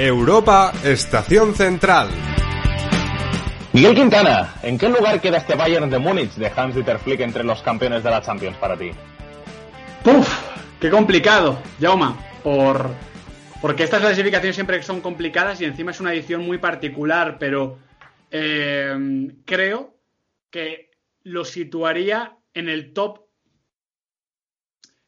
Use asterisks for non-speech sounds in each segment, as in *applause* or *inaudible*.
Europa, Estación Central. Miguel Quintana, ¿en qué lugar queda este Bayern de Múnich de Hans-Dieter Flick entre los campeones de la Champions para ti? ¡Puf! ¡Qué complicado, Jauma! Por... Porque estas clasificaciones siempre son complicadas y encima es una edición muy particular, pero eh, creo que lo situaría en el top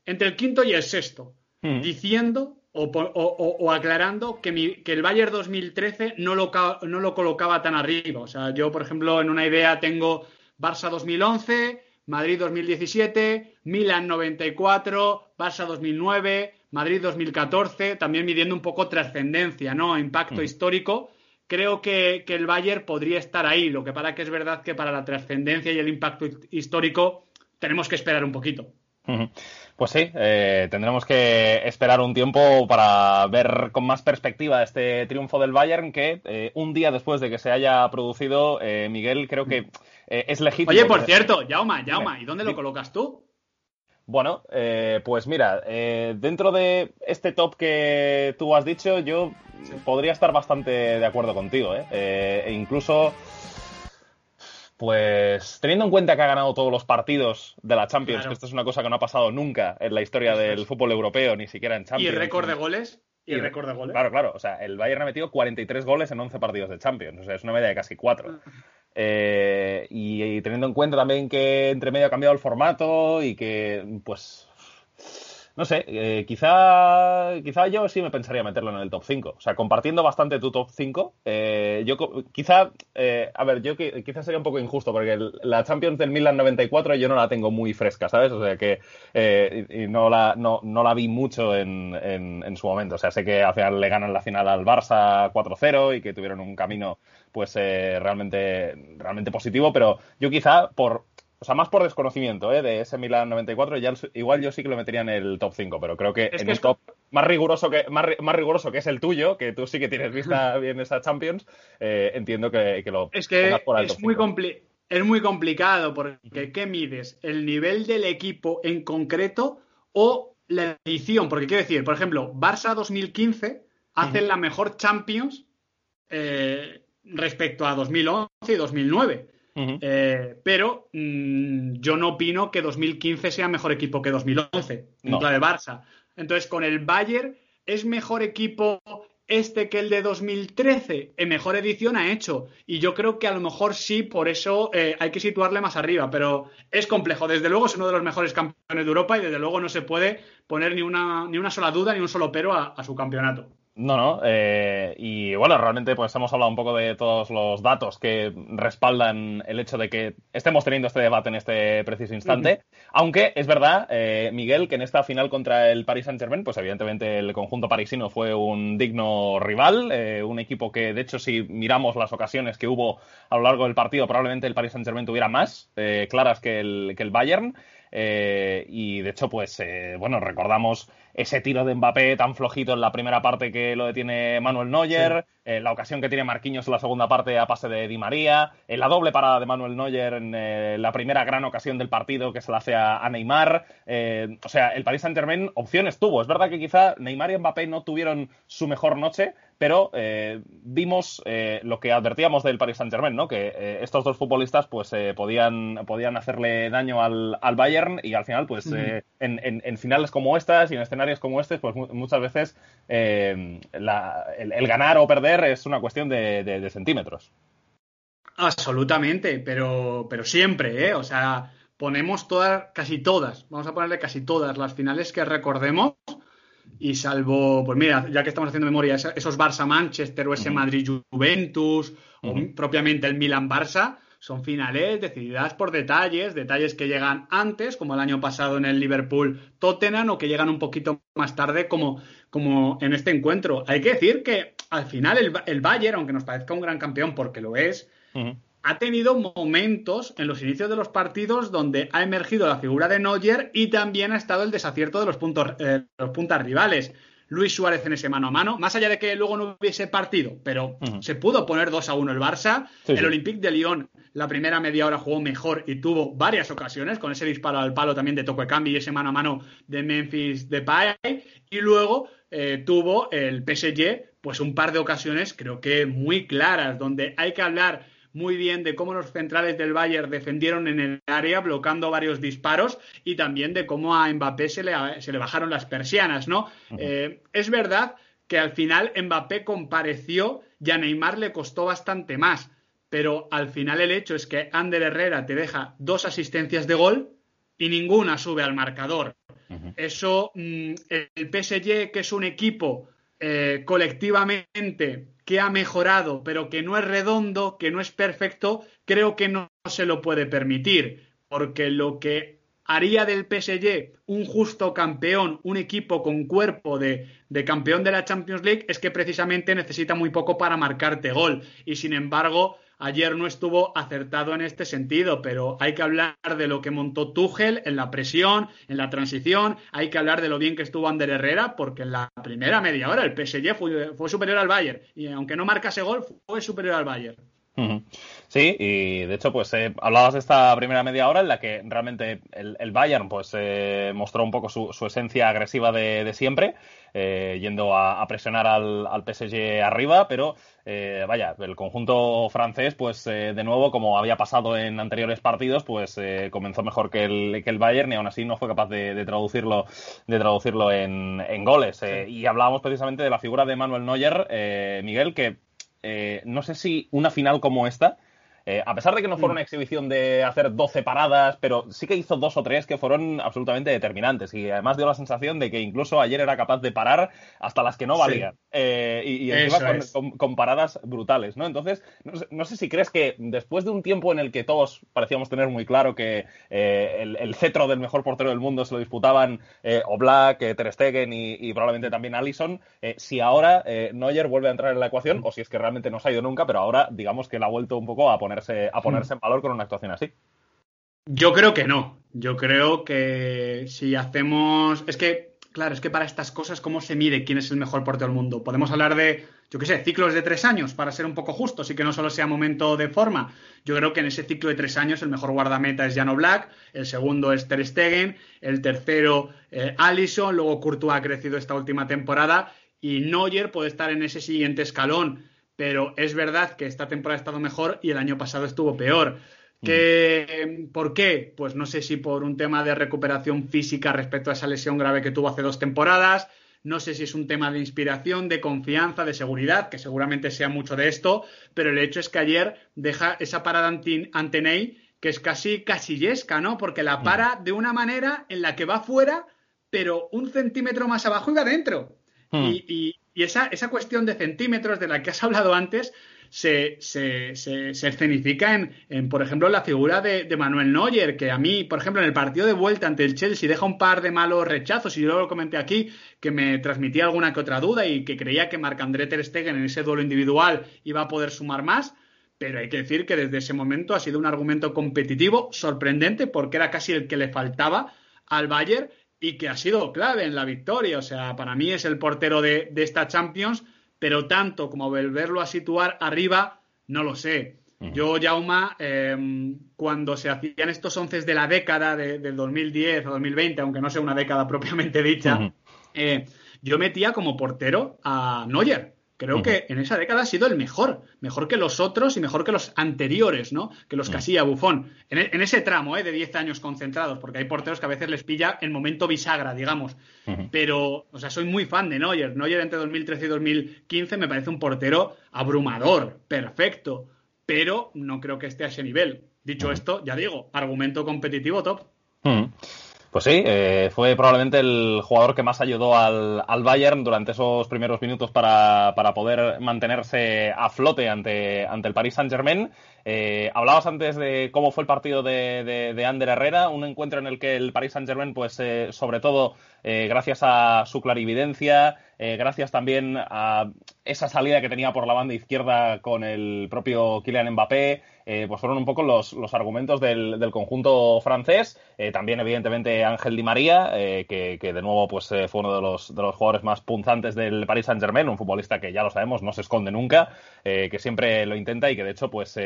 entre el quinto y el sexto, mm. diciendo o, aclarando que, el Bayern 2013 no lo, no lo colocaba tan arriba. O sea, yo, por ejemplo, en una idea tengo Barça 2011, Madrid 2017, Milan 94, Barça 2009, Madrid 2014, también midiendo un poco trascendencia, ¿no? Impacto mm. histórico. Creo que, el Bayern podría estar ahí. Lo que para que es verdad que para la trascendencia y el impacto histórico tenemos que esperar un poquito. Pues sí, eh, tendremos que esperar un tiempo para ver con más perspectiva este triunfo del Bayern que eh, un día después de que se haya producido, eh, Miguel, creo que es legítimo. Oye, por cierto, Yauma, Yauma, ¿y dónde lo colocas tú? Bueno, pues mira, dentro de este top que tú has dicho, yo podría estar bastante de acuerdo contigo, ¿eh? e incluso pues teniendo en cuenta que ha ganado todos los partidos de la Champions, que esto es una cosa que no ha pasado nunca en la historia del fútbol europeo, ni siquiera en Champions. ¿Y el récord de goles? ¿Y el récord de goles? Claro, claro. O sea, el Bayern ha metido 43 goles en 11 partidos de Champions. O sea, es una media de casi 4. Ah. Eh, y, teniendo en cuenta también que entre medio ha cambiado el formato y que, pues, no sé, eh, quizá, quizá yo sí me pensaría meterlo en el top 5. O sea, compartiendo bastante tu top 5, eh, yo quizá, eh, a ver, yo quizá sería un poco injusto porque la Champions del Milan 94 yo no la tengo muy fresca, ¿sabes? O sea que y no, la, no, no, la vi mucho en, en, en, su momento. O sea, sé que al final le ganan la final al Barça 4-0 y que tuvieron un camino pues realmente, realmente positivo, pero yo quizá por o sea, más por desconocimiento ¿eh? de ese Milan 94, ya, igual yo sí que lo metería en el top 5, pero creo que en el top más riguroso que más, más, riguroso que es el tuyo, que tú sí que tienes vista *laughs* bien esa Champions, eh, entiendo que, lo es que por es muy es muy complicado porque ¿qué mides? ¿El nivel del equipo en concreto o la edición? Porque quiero decir, por ejemplo, Barça 2015 hace la mejor Champions eh, respecto a 2011 y 2009. Eh, pero mm, yo no opino que 2015 sea mejor equipo que 2011, no. la de Barça. Entonces, con el Bayern, ¿es mejor equipo este que el de 2013? En mejor edición ha hecho. Y yo creo que a lo mejor sí, por eso eh, hay que situarle más arriba. Pero es complejo. Desde luego es uno de los mejores campeones de Europa y desde luego no se puede poner ni una, ni una sola duda ni un solo pero a su campeonato. No, no. Eh, y bueno, realmente pues hemos hablado un poco de todos los datos que respaldan el hecho de que estemos teniendo este debate en este preciso instante. Aunque es verdad, eh, Miguel, que en esta final contra el Paris Saint-Germain, pues evidentemente el conjunto parisino fue un digno rival, eh, un equipo que de hecho si miramos las ocasiones que hubo a lo largo del partido, probablemente el Paris Saint-Germain tuviera más claras que el, que el Bayern. Y de hecho, pues bueno, recordamos ese tiro de Mbappé tan flojito en la primera parte que lo detiene Manuel Neuer, eh, la ocasión que tiene Marquinhos en la segunda parte a pase de Di María, en la doble parada de Manuel Neuer en eh, la primera gran ocasión del partido que se la hace a, Neymar. Eh, o sea, el Paris Saint-Germain opciones tuvo. Es verdad que quizá Neymar y Mbappé no tuvieron su mejor noche, pero vimos lo que advertíamos del Paris Saint-Germain, ¿no? Que estos dos futbolistas pues podían, podían hacerle daño al, Bayern y al final pues en, en, finales como estas y en escenarios como este, pues muchas veces eh, el, ganar o perder es una cuestión de, centímetros. Absolutamente, pero, pero siempre, ¿eh? O sea, ponemos todas, casi todas, vamos a ponerle casi todas las finales que recordemos. Y salvo, pues mira, ya que estamos haciendo memoria, esos Barça-Manchester o ese Madrid-Juventus, o propiamente el Milan-Barça, son finales decididas por detalles, detalles que llegan antes, como el año pasado en el Liverpool-Tottenham, o que llegan un poquito más tarde, como, como en este encuentro. Hay que decir que al final el, Bayern, aunque nos parezca un gran campeón, porque lo es, ha tenido momentos en los inicios de los partidos donde ha emergido la figura de Neuer y también ha estado el desacierto de los puntos, eh, los puntas rivales. Luis Suárez en ese mano a mano, más allá de que luego no hubiese partido, pero se pudo poner 2 a 1 el Barça. el Olympique de Lyon la primera media hora jugó mejor y tuvo varias ocasiones, con ese disparo al palo también de Toque y ese mano a mano de Memphis Depay. Y luego eh, tuvo el PSG pues un par de ocasiones creo que muy claras, donde hay que hablar muy bien de cómo los centrales del Bayern defendieron en el área, bloqueando varios disparos, y también de cómo a Mbappé se le, se le bajaron las persianas, ¿no? Eh, es verdad que al final Mbappé compareció y a Neymar le costó bastante más, pero al final el hecho es que Ander Herrera te deja dos asistencias de gol y ninguna sube al marcador. Eso, mm, el PSG, que es un equipo eh, colectivamente que ha mejorado, pero que no es redondo, que no es perfecto, creo que no se lo puede permitir, porque lo que haría del PSG un justo campeón, un equipo con cuerpo de, de, campeón de la Champions League, es que precisamente necesita muy poco para marcarte gol. Y sin embargo, ayer no estuvo acertado en este sentido, pero hay que hablar de lo que montó Tuchel en la presión, en la transición, hay que hablar de lo bien que estuvo Ander Herrera, porque en la primera media hora el PSG fue, fue superior al Bayern, y aunque no marcase gol, fue superior al Bayern. Sí, y de hecho, pues eh, hablabas de esta primera media hora en la que realmente el, Bayern pues eh, mostró un poco su, esencia agresiva de, siempre, eh, yendo a, presionar al, al, PSG arriba, pero vaya, el conjunto francés, pues de nuevo, como había pasado en anteriores partidos, pues comenzó mejor que el, que el Bayern y aún así no fue capaz de, traducirlo, de traducirlo en, en goles. Y hablábamos precisamente de la figura de Manuel Neuer, Miguel, que eh, no sé si una final como esta eh, a pesar de que no fue mm. una exhibición de hacer 12 paradas, pero sí que hizo dos o tres que fueron absolutamente determinantes. Y además dio la sensación de que incluso ayer era capaz de parar hasta las que no valían. Eh, y, encima con, paradas brutales, ¿no? Entonces, no sé, si crees que después de un tiempo en el que todos parecíamos tener muy claro que eh, el, cetro del mejor portero del mundo se lo disputaban Oblak, Ter Stegen y, probablemente también Allison, si ahora Neuer vuelve a entrar en la ecuación, o si es que realmente no se ha ido nunca, pero ahora digamos que la ha vuelto un poco a poner a ponerse en valor con una actuación así. Yo creo que no. Yo creo que si hacemos. Es que, claro, es que para estas cosas, ¿cómo se mide quién es el mejor portero del mundo? Podemos hablar de, yo qué sé, ciclos de tres años, para ser un poco justos y que no solo sea momento de forma. Yo creo que en ese ciclo de tres años el mejor guardameta es Jano Black, el segundo es Ter Stegen, el tercero eh, Allison, luego Courtois ha crecido esta última temporada y Neuer puede estar en ese siguiente escalón pero es verdad que esta temporada ha estado mejor y el año pasado estuvo peor. Mm. ¿Por qué? Pues no sé si por un tema de recuperación física respecto a esa lesión grave que tuvo hace dos temporadas, no sé si es un tema de inspiración, de confianza, de seguridad, que seguramente sea mucho de esto, pero el hecho es que ayer deja esa parada ante Ney que es casi casillesca, ¿no? Porque la mm. para de una manera en la que va fuera, pero un centímetro más abajo y va adentro. Mm. y, y esa, esa cuestión de centímetros de la que has hablado antes se, se, se, escenifica en, en, por ejemplo, la figura de, de, Manuel Neuer, que a mí, por ejemplo, en el partido de vuelta ante el Chelsea deja un par de malos rechazos, y yo lo comenté aquí, que me transmitía alguna que otra duda y que creía que Marc-André Ter Stegen en ese duelo individual iba a poder sumar más, pero hay que decir que desde ese momento ha sido un argumento competitivo sorprendente porque era casi el que le faltaba al Bayern y que ha sido clave en la victoria. O sea, para mí es el portero de, esta Champions, pero tanto como volverlo a situar arriba, no lo sé. Yo, Jauma, em, cuando se hacían estos once de la década, de, del 2010 a 2020, aunque no sea una década *laughs* propiamente dicha, eh, yo metía como portero a Neuer. Creo que en esa década ha sido el mejor, mejor que los otros y mejor que los anteriores, ¿no? Que los Casilla, Bufón. En, ese tramo, ¿eh? De 10 años concentrados, porque hay porteros que a veces les pilla el momento bisagra, digamos. Pero, o sea, soy muy fan de Neuer. Neuer entre 2013 y 2015 me parece un portero abrumador, perfecto, pero no creo que esté a ese nivel. Dicho esto, ya digo, argumento competitivo top. Pues sí, eh, fue probablemente el jugador que más ayudó al, al Bayern durante esos primeros minutos para, para, poder mantenerse a flote ante, ante el Paris Saint-Germain. Eh, hablabas antes de cómo fue el partido de, de, Ander Herrera, un encuentro en el que el Paris Saint-Germain, pues eh, sobre todo gracias a su clarividencia, gracias también a esa salida que tenía por la banda izquierda con el propio Kylian Mbappé, eh, pues fueron un poco los, argumentos del, conjunto francés. Eh, también, evidentemente, Ángel Di María, eh, que, de nuevo pues, fue uno de los, de los jugadores más punzantes del Paris Saint-Germain, un futbolista que ya lo sabemos, no se esconde nunca, que siempre lo intenta y que, de hecho, pues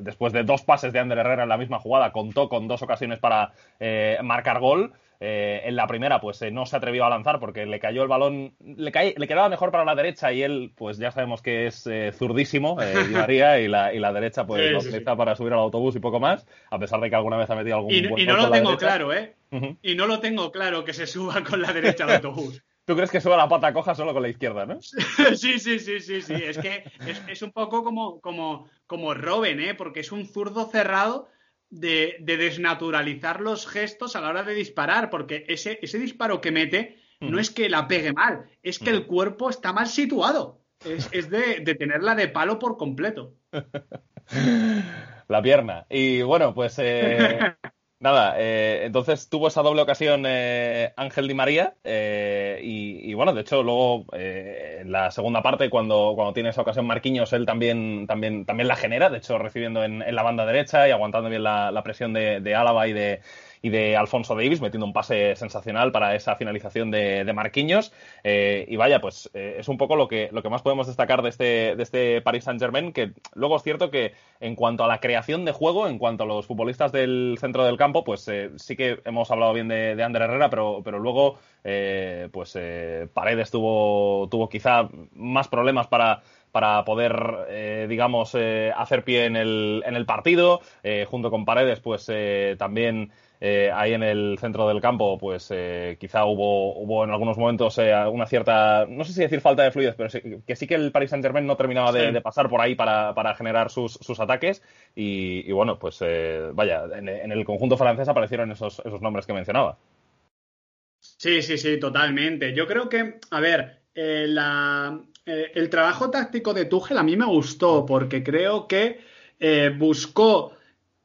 después de dos pases de Ander Herrera en la misma jugada, contó con dos ocasiones para marcar gol. Eh, en la primera, pues eh, no se atrevió a lanzar porque le cayó el balón, le, le quedaba mejor para la derecha y él, pues ya sabemos que es eh, zurdísimo, *laughs* María, y la, y la derecha, pues lo utiliza para subir al autobús y poco más, a pesar de que alguna vez ha metido algún. Y, y no lo tengo claro, ¿eh? Y no lo tengo claro que se suba *laughs* con la derecha al autobús. ¿Tú crees que suba la pata coja solo con la izquierda, no? *laughs* Sí, sí, sí, sí, sí. Es que es, un poco como, como, como Robin, ¿eh? Porque es un zurdo cerrado de, desnaturalizar los gestos a la hora de disparar, porque ese, ese disparo que mete no es que la pegue mal, es que el cuerpo está mal situado. Es, de, tenerla de palo por completo. *laughs* La pierna. Y bueno, pues eh, *laughs* Nada, eh, entonces tuvo esa doble ocasión eh, Ángel Di María y, bueno, de hecho luego en la segunda parte cuando, cuando tiene esa ocasión Marquinhos él también, también, también la genera, de hecho recibiendo en, la banda derecha y aguantando bien la, presión de, de Álava y de, y de Alfonso Davis, metiendo un pase sensacional para esa finalización de, de Marquinhos. Eh, y vaya, pues eh, es un poco lo que, lo que más podemos destacar de este, de este Paris Saint-Germain, que luego es cierto que en cuanto a la creación de juego, en cuanto a los futbolistas del centro del campo, pues eh, sí que hemos hablado bien de, de Ander Herrera, pero, pero luego pues Paredes tuvo, tuvo quizá más problemas para para poder, digamos, hacer pie en el, en el partido. junto con Paredes, pues también eh, ahí en el centro del campo, pues eh, quizá hubo, hubo en algunos momentos eh, una cierta, no sé si decir falta de fluidez, pero que sí que el Paris Saint-Germain no terminaba de, pasar por ahí para, generar sus, ataques. Y, bueno, pues vaya, en, el conjunto francés aparecieron esos, esos nombres que mencionaba. Sí, sí, sí, totalmente. Yo creo que, a ver, el trabajo táctico de Tuchel a mí me gustó porque creo que buscó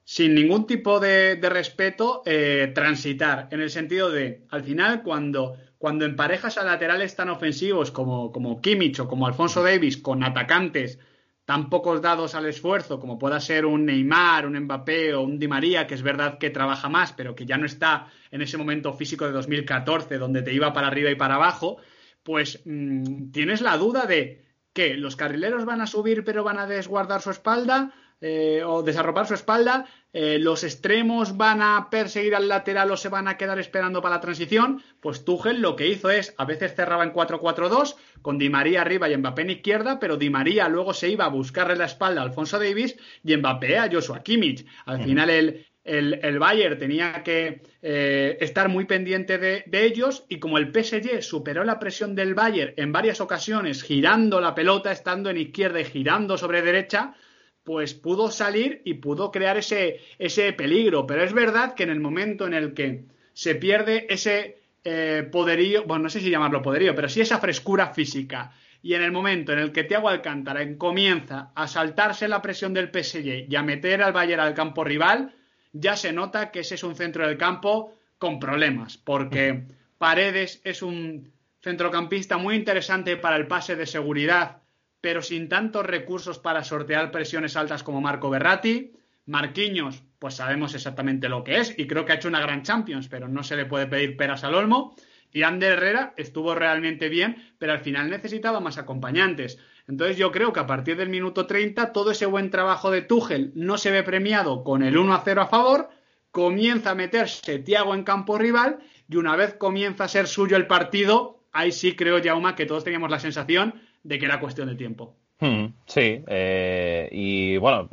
sin ningún tipo de, respeto, eh, transitar. En el sentido de, al final, cuando, cuando emparejas a laterales tan ofensivos como, como Kimmich o como Alfonso Davis con atacantes tan pocos dados al esfuerzo como pueda ser un Neymar, un Mbappé o un Di María, que es verdad que trabaja más, pero que ya no está en ese momento físico de 2014 donde te iba para arriba y para abajo, pues mm, tienes la duda de que los carrileros van a subir pero van a desguardar su espalda eh, o desarropar su espalda, eh, los extremos van a perseguir al lateral o se van a quedar esperando para la transición, pues Tuchel lo que hizo es, a veces cerraba en 4-4-2, con Di María arriba y Mbappé en izquierda, pero Di María luego se iba a buscarle la espalda a Alfonso Davis y Mbappé a Joshua Kimmich. Al final el, el, Bayern tenía que eh, estar muy pendiente de, de, ellos y como el PSG superó la presión del Bayern en varias ocasiones girando la pelota, estando en izquierda y girando sobre derecha, pues pudo salir y pudo crear ese, ese peligro. Pero es verdad que en el momento en el que se pierde ese eh, poderío, bueno, no sé si llamarlo poderío, pero sí esa frescura física. Y en el momento en el que Thiago Alcántara comienza a saltarse la presión del PSG y a meter al Bayern al campo rival, ya se nota que ese es un centro del campo con problemas, porque Paredes es un centrocampista muy interesante para el pase de seguridad pero sin tantos recursos para sortear presiones altas como Marco Berratti. Marquinhos, pues sabemos exactamente lo que es y creo que ha hecho una gran Champions, pero no se le puede pedir peras al olmo. Y Ander Herrera estuvo realmente bien, pero al final necesitaba más acompañantes. Entonces yo creo que a partir del minuto 30 todo ese buen trabajo de Tuchel no se ve premiado con el 1 a 0 a favor, comienza a meterse Tiago en campo rival y una vez comienza a ser suyo el partido, ahí sí creo, Jauma, que todos teníamos la sensación de que era cuestión de tiempo. Hmm, sí, eh, y bueno,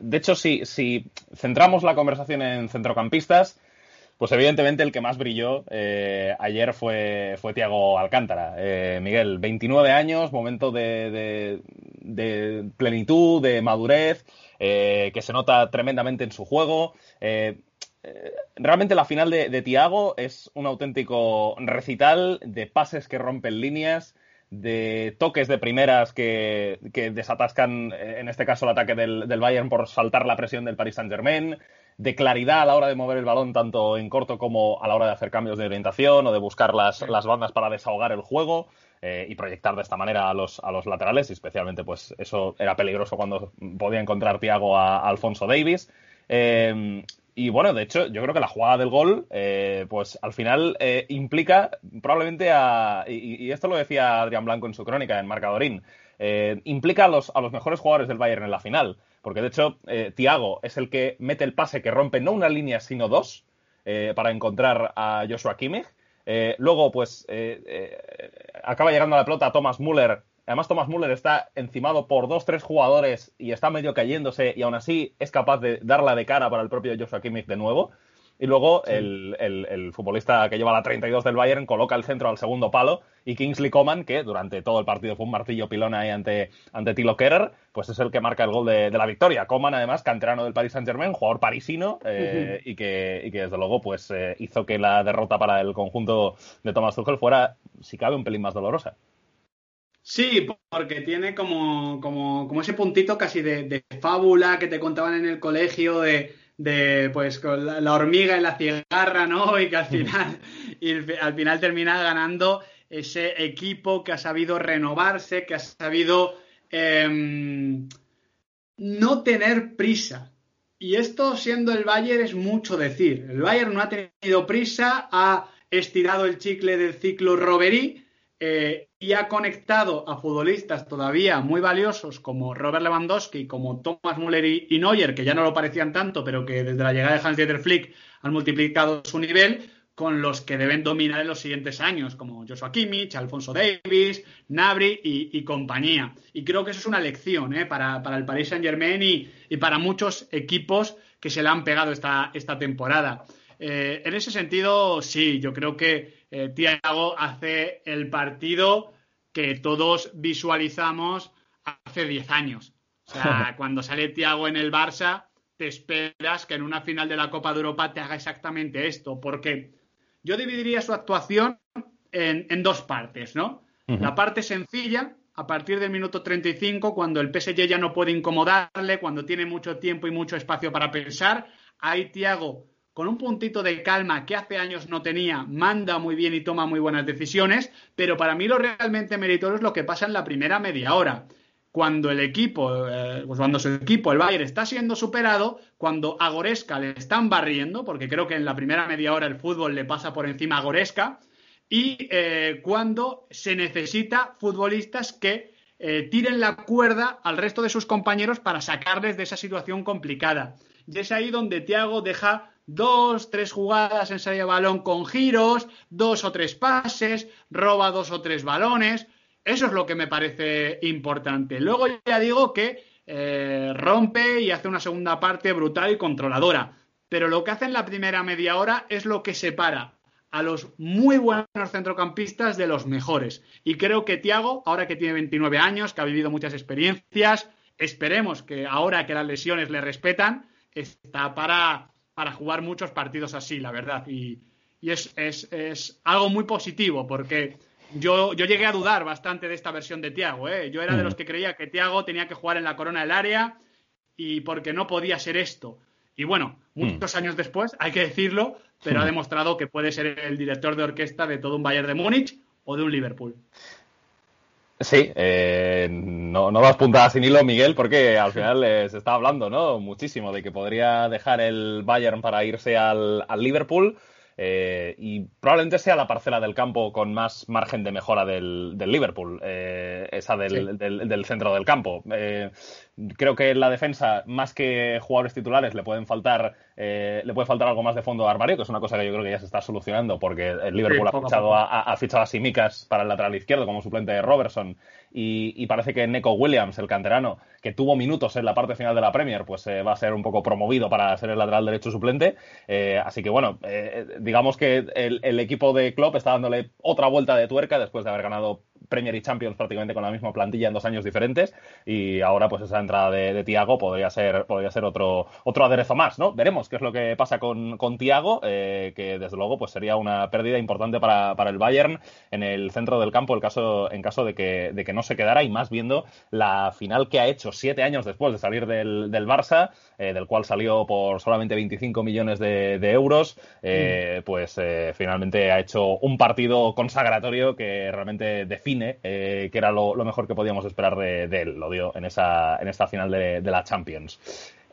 de hecho, si, si centramos la conversación en centrocampistas, pues evidentemente el que más brilló eh, ayer fue, fue Tiago Alcántara. Eh, Miguel, 29 años, momento de, de, plenitud, de madurez, que se nota tremendamente en su juego. realmente la final de, de Tiago es un auténtico recital de pases que rompen líneas, de toques de primeras que, desatascan, eh, en este caso, el ataque del, Bayern por saltar la presión del Paris Saint-Germain, de claridad a la hora de mover el balón, tanto en corto como a la hora de hacer cambios de orientación o de buscar las, las bandas para desahogar el juego. Eh, y proyectar de esta manera a los, a los laterales, y especialmente pues eso era peligroso cuando podía encontrar Thiago a, a Alfonso Davis. Eh, y bueno, de hecho, yo creo que la jugada del gol, eh, pues al final eh, implica probablemente a. Y, esto lo decía Adrián Blanco en su crónica, en Marcadorín. Eh, implica a los, a los mejores jugadores del Bayern en la final. Porque de hecho, Thiago es el que mete el pase que rompe no una línea, sino dos. para encontrar a Joshua Kimmich. luego, pues, acaba llegando a la pelota Thomas Müller Además, Thomas Müller está encimado por dos, tres jugadores y está medio cayéndose y aún así es capaz de darla de cara para el propio Joshua Kimmich de nuevo. Y luego el, futbolista que lleva la 32 del Bayern coloca el centro al segundo palo y Kingsley Coman, que durante todo el partido fue un martillo pilón ahí ante, ante Tilo Kerrer, pues es el que marca el gol de, la victoria. Coman, además, canterano del Paris Saint-Germain, jugador parisino eh, y, que, desde luego pues eh, hizo que la derrota para el conjunto de Thomas Tuchel fuera, si cabe, un pelín más dolorosa. Sí, porque tiene como, como, como ese puntito casi de, fábula que te contaban en el colegio de, de pues con la, hormiga y la cigarra, ¿no? Y que al final, y al final termina ganando ese equipo que ha sabido renovarse, que ha sabido em, no tener prisa. Y esto siendo el Bayern es mucho decir. El Bayern no ha tenido prisa, ha estirado el chicle del ciclo Robery y ha conectado a futbolistas todavía muy valiosos como Robert Lewandowski, como Thomas Müller y, Neuer, que ya no lo parecían tanto, pero que desde la llegada de Hans-Dieter Flick han multiplicado su nivel, con los que deben dominar en los siguientes años, como Joshua Kimmich, Alfonso Davis, Nabri y, compañía. Y creo que eso es una lección ¿eh? para, el Paris Saint-Germain y, para muchos equipos que se le han pegado esta, esta temporada. Eh, en ese sentido, sí, yo creo que eh, Tiago hace el partido que todos visualizamos hace 10 años. O sea, *laughs* cuando sale Tiago en el Barça, te esperas que en una final de la Copa de Europa te haga exactamente esto, porque yo dividiría su actuación en, dos partes, ¿no? La parte sencilla, a partir del minuto 35, cuando el PSG ya no puede incomodarle, cuando tiene mucho tiempo y mucho espacio para pensar, ahí Tiago con un puntito de calma que hace años no tenía, manda muy bien y toma muy buenas decisiones, pero para mí lo realmente meritorio es lo que pasa en la primera media hora. Cuando el equipo, eh, pues cuando su equipo, el Bayern, está siendo superado, cuando a Goreska le están barriendo, porque creo que en la primera media hora el fútbol le pasa por encima a Goreska, y eh, cuando se necesita futbolistas que eh, tiren la cuerda al resto de sus compañeros para sacarles de esa situación complicada. Y es ahí donde Thiago deja dos, tres jugadas en salida de balón con giros, dos o tres pases, roba dos o tres balones. Eso es lo que me parece importante. Luego ya digo que eh, rompe y hace una segunda parte brutal y controladora. Pero lo que hace en la primera media hora es lo que separa a los muy buenos centrocampistas de los mejores. Y creo que Tiago, ahora que tiene 29 años, que ha vivido muchas experiencias, esperemos que ahora que las lesiones le respetan, está para para jugar muchos partidos así, la verdad. Y, es, algo muy positivo porque yo, yo, llegué a dudar bastante de esta versión de Tiago. ¿eh? Yo era de los mm. que creía que Tiago tenía que jugar en la corona del área y porque no podía ser esto. Y bueno, mm. muchos años después, hay que decirlo, pero ha mm. demostrado que puede ser el director de orquesta de todo un Bayern de Múnich o de un Liverpool. Sí, eh, no, no das puntadas sin hilo, Miguel, porque al final *laughs* eh, se está hablando ¿no? muchísimo de que podría dejar el Bayern para irse al, al Liverpool. Eh, y probablemente sea la parcela del campo con más margen de mejora del, Liverpool, eh, esa del, centro del campo. Eh, creo que en la defensa, más que jugadores titulares, le pueden faltar, le puede faltar algo más de fondo a armario, que es una cosa que yo creo que ya se está solucionando, porque el Liverpool ha, fichado a, ha, fichado a Simicas para el lateral izquierdo como suplente de Robertson y, parece que Neko Williams, el canterano, que tuvo minutos en la parte final de la Premier, pues eh, va a ser un poco promovido para ser el lateral derecho suplente. Eh, así que bueno, eh, digamos que el, el, equipo de Klopp está dándole otra vuelta de tuerca después de haber ganado Premier y Champions prácticamente con la misma plantilla en dos años diferentes y ahora pues esa entrada de, de Tiago podría ser, podría ser otro, otro aderezo más, ¿no? Veremos qué es lo que pasa con, con Tiago, eh, que desde luego pues sería una pérdida importante para, para, el Bayern en el centro del campo el caso, en caso de que, de que no se quedara y más viendo la final que ha hecho siete años después de salir del, del Barça, eh, del cual salió por solamente 25 millones de, euros, eh, mm. pues finalmente ha hecho un partido consagratorio que realmente define eh, que era lo, mejor que podíamos esperar de, él, lo dio en, esa, en esta final de, la Champions.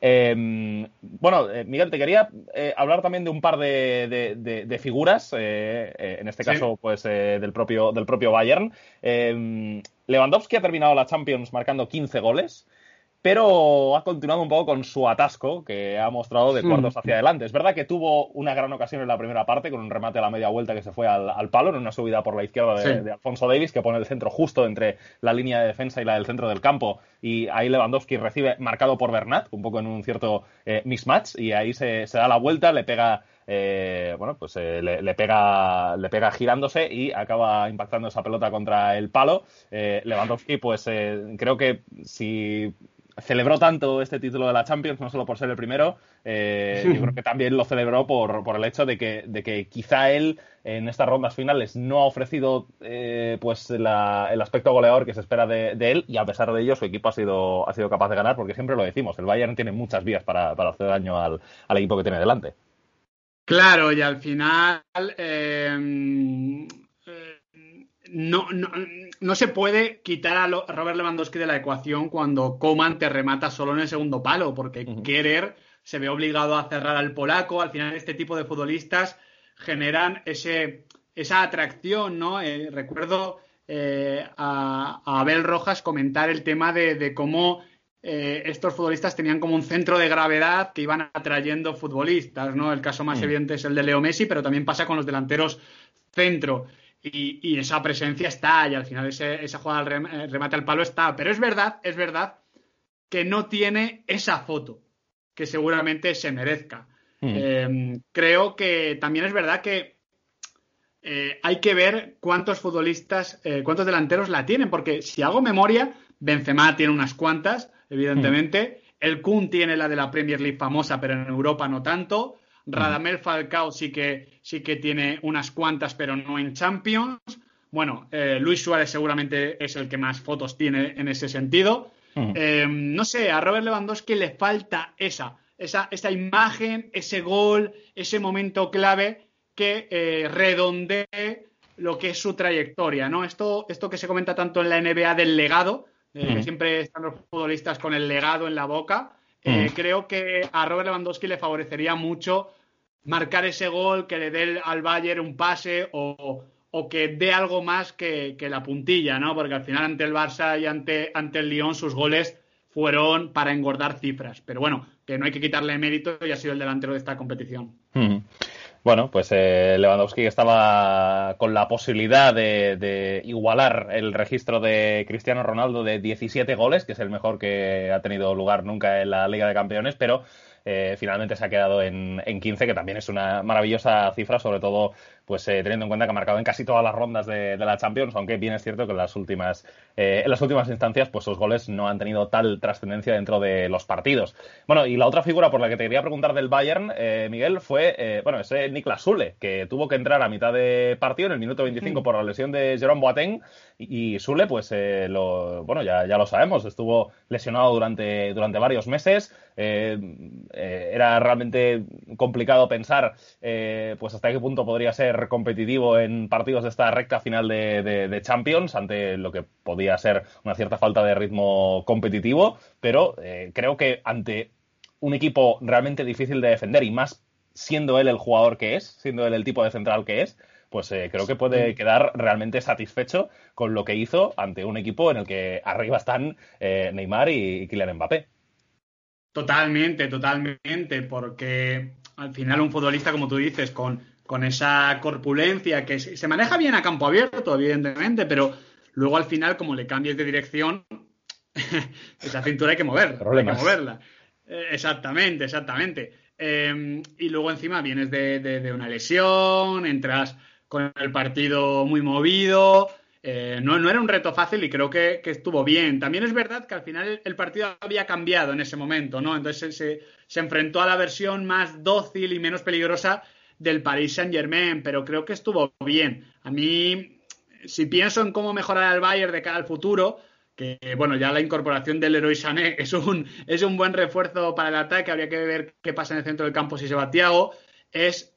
Em, bueno, eh, Miguel, te quería eh, hablar también de un par de, figuras, en este caso, pues del, propio, del propio Bayern. Em, Lewandowski ha terminado la Champions marcando 15 goles. Pero ha continuado un poco con su atasco que ha mostrado de cuartos hacia adelante. Es verdad que tuvo una gran ocasión en la primera parte con un remate a la media vuelta que se fue al, palo en una subida por la izquierda de, Alfonso Davis que pone el centro justo entre la línea de defensa y la del centro del campo y ahí Lewandowski recibe marcado por Bernat, un poco en un cierto eh, mismatch y ahí se, da la vuelta, le pega eh, bueno, pues eh, le, pega, le pega girándose y acaba impactando esa pelota contra el palo. Lewandowski, pues creo que si celebró tanto este título de la Champions, no solo por ser el primero, eh, yo *laughs* creo que también lo celebró por, por el hecho de que, de que, quizá él en estas rondas finales no ha ofrecido eh, pues el aspecto goleador que se espera de, él y a pesar de ello su equipo ha sido, ha sido capaz de ganar porque siempre lo decimos, el Bayern tiene muchas vías para, hacer daño al, equipo que tiene delante. Claro, y al final eh, no, no, no, se puede quitar a, Robert Lewandowski de la ecuación cuando Coman te remata solo en el segundo palo, porque Querer se ve obligado a cerrar al polaco. Al final, este tipo de futbolistas generan ese, esa atracción, ¿no? Eh, recuerdo eh, a, Abel Rojas comentar el tema de, cómo eh, estos futbolistas tenían como un centro de gravedad que iban atrayendo futbolistas, ¿no? El caso más mm. evidente es el de Leo Messi, pero también pasa con los delanteros centro. Y, esa presencia está, y al final ese, esa jugada al eh, remate al palo está. Pero es verdad, es verdad que no tiene esa foto que seguramente se merezca. Hmm. Em, creo que también es verdad que eh, hay que ver cuántos futbolistas, eh, cuántos delanteros la tienen, porque si hago memoria, Benzema tiene unas cuantas, evidentemente. Hmm. El Kun tiene la de la Premier League famosa, pero en Europa no tanto. Radamel Falcao sí que, sí que tiene unas cuantas, pero no en Champions. Bueno, eh, Luis Suárez seguramente es el que más fotos tiene en ese sentido. Eh, no sé, a Robert Lewandowski le falta esa, esa, esa imagen, ese gol, ese momento clave que eh, redondee lo que es su trayectoria, ¿no? Esto, esto que se comenta tanto en la NBA del legado, que siempre están los futbolistas con el legado en la boca, creo que a Robert Lewandowski le favorecería mucho marcar ese gol, que le dé al Bayern un pase o, que dé algo más que, la puntilla, ¿no? Porque al final ante el Barça y ante, ante el Lyon sus goles fueron para engordar cifras. Pero bueno, que no hay que quitarle mérito y ha sido el delantero de esta competición. Bueno, pues eh, Lewandowski estaba con la posibilidad de, de, igualar el registro de Cristiano Ronaldo de 17 goles, que es el mejor que ha tenido lugar nunca en la Liga de Campeones, pero eh, finalmente se ha quedado en, en 15, que también es una maravillosa cifra, sobre todo pues eh, teniendo en cuenta que ha marcado en casi todas las rondas de, la Champions, aunque bien es cierto que en las últimas, eh, en las últimas instancias, pues sus goles no han tenido tal trascendencia dentro de los partidos. Bueno, y la otra figura por la que te quería preguntar del Bayern, eh, Miguel, fue, bueno, ese Niklas Sule, que tuvo que entrar a mitad de partido en el minuto 25 mm. por la lesión de Jerome Boateng, y, Sule, pues, lo, bueno, ya, ya lo sabemos, estuvo lesionado durante, durante varios meses, era realmente complicado pensar, pues, hasta qué punto podría ser competitivo en partidos de esta recta final de, Champions ante lo que podía ser una cierta falta de ritmo competitivo, pero eh, creo que ante un equipo realmente difícil de defender y más siendo él el jugador que es, siendo él el tipo de central que es, pues eh, creo que puede quedar realmente satisfecho con lo que hizo ante un equipo en el que arriba están eh, Neymar y Kylian Mbappé. Totalmente, totalmente, porque al final un futbolista, como tú dices, con con esa corpulencia que se maneja bien a campo abierto, evidentemente, pero luego al final, como le cambies de dirección, *laughs* esa cintura hay que mover, hay que moverla. Eh, exactamente, exactamente. Em, y luego encima vienes de, una lesión, entras con el partido muy movido. Eh, no, no, era un reto fácil y creo que, estuvo bien. También es verdad que al final el, partido había cambiado en ese momento, ¿no? Entonces se, se enfrentó a la versión más dócil y menos peligrosa del Paris Saint Germain, pero creo que estuvo bien. A mí, si pienso en cómo mejorar el Bayern de cara al futuro, que bueno, ya la incorporación del Leroy Sané *laughs* es un, es un buen refuerzo para el ataque, habría que ver qué pasa en el centro del campo si se va Thiago, es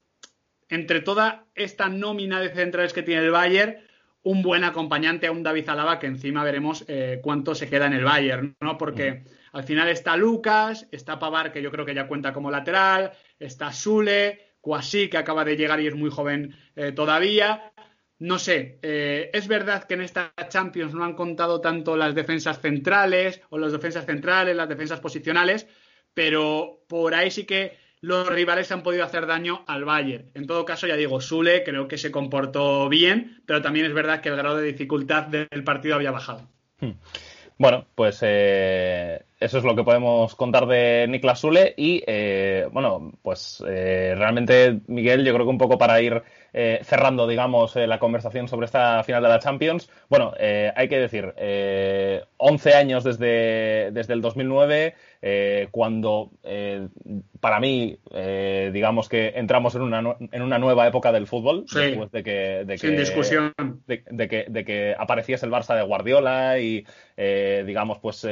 entre toda esta nómina de centrales que tiene el Bayern, un buen acompañante a un David Alaba que encima veremos eh, cuánto se queda en el Bayern, ¿no? Porque mm. al final está Lucas, está Pavar, que yo creo que ya cuenta como lateral, está Sule, Cuasí, que acaba de llegar y es muy joven eh, todavía. no sé, eh, es verdad que en esta Champions no han contado tanto las defensas centrales o las defensas centrales, las defensas posicionales, pero por ahí sí que los rivales han podido hacer daño al Bayern. En todo caso, ya digo, Sule creo que se comportó bien, pero también es verdad que el grado de dificultad del partido había bajado. Hmm. Bueno, pues eh, eso es lo que podemos contar de Niklas Sule y, eh, bueno, pues eh, realmente, Miguel, yo creo que un poco para ir cerrando, digamos, la conversación sobre esta final de la Champions, bueno, hay que decir, 11 años desde, desde el 2009, cuando para mí, digamos que entramos en una, en una nueva época del fútbol, después de que, de Sin discusión. De, que, de que apareciese el Barça de Guardiola y, digamos, pues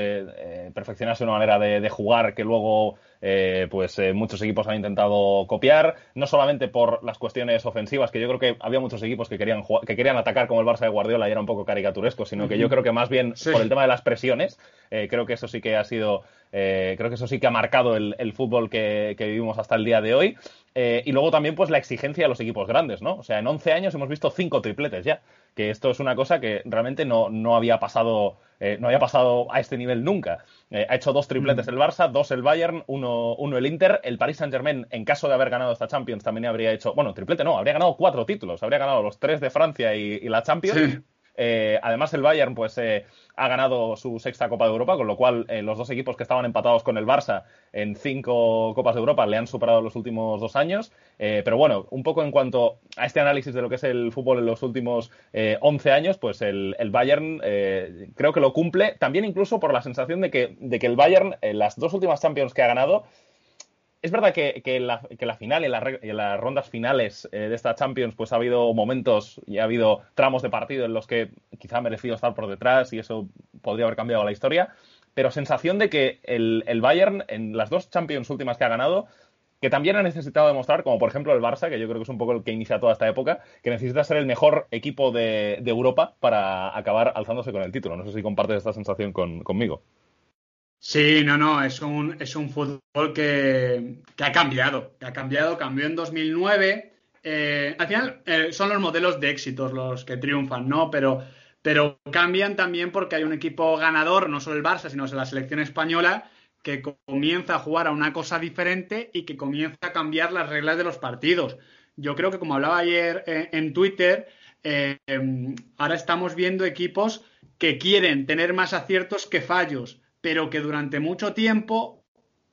perfeccionarse una manera de, jugar que luego eh, pues eh, muchos equipos han intentado copiar, no solamente por las cuestiones ofensivas, que yo creo que había muchos equipos que querían que querían atacar como el Barça de Guardiola y era un poco caricaturesco, sino que yo creo que más bien por el tema de las presiones, eh, creo que eso sí que ha sido, creo que eso sí que ha marcado el, fútbol que, vivimos hasta el día de hoy. Y luego también pues la exigencia de los equipos grandes, ¿no? O sea, en 11 años hemos visto cinco tripletes ya, que esto es una cosa que realmente no, no había pasado eh, no había pasado a este nivel nunca. Eh, ha hecho dos tripletes mm. el Barça, dos el Bayern, uno, uno el Inter. El Paris Saint-Germain, en caso de haber ganado esta Champions, también habría hecho, bueno, triplete no, habría ganado cuatro títulos. Habría ganado los tres de Francia y, la Champions. Eh, además, el Bayern pues, eh, ha ganado su sexta Copa de Europa, con lo cual eh, los dos equipos que estaban empatados con el Barça en cinco Copas de Europa le han superado los últimos dos años. pero bueno, un poco en cuanto a este análisis de lo que es el fútbol en los últimos 11 años, pues el, el Bayern creo que lo cumple, también incluso por la sensación de que, de que el Bayern, las dos últimas Champions que ha ganado, es verdad que, que, la, la, final y en, las rondas finales eh, de esta Champions pues ha habido momentos y ha habido tramos de partido en los que quizá ha merecido estar por detrás y eso podría haber cambiado la historia, pero sensación de que el, el Bayern en las dos Champions últimas que ha ganado que también ha necesitado demostrar, como por ejemplo el Barça, que yo creo que es un poco el que inicia toda esta época, que necesita ser el mejor equipo de, de Europa para acabar alzándose con el título. No sé si compartes esta sensación con, conmigo. Sí, no, no, es un, es un fútbol que, ha cambiado, que ha cambiado, cambió en 2009. Eh, al final eh, son los modelos de éxitos los que triunfan, ¿no? Pero, pero cambian también porque hay un equipo ganador, no solo el Barça, sino la selección española, que comienza a jugar a una cosa diferente y que comienza a cambiar las reglas de los partidos. Yo creo que, como hablaba ayer eh, en Twitter, em, ahora estamos viendo equipos que quieren tener más aciertos que fallos pero que durante mucho tiempo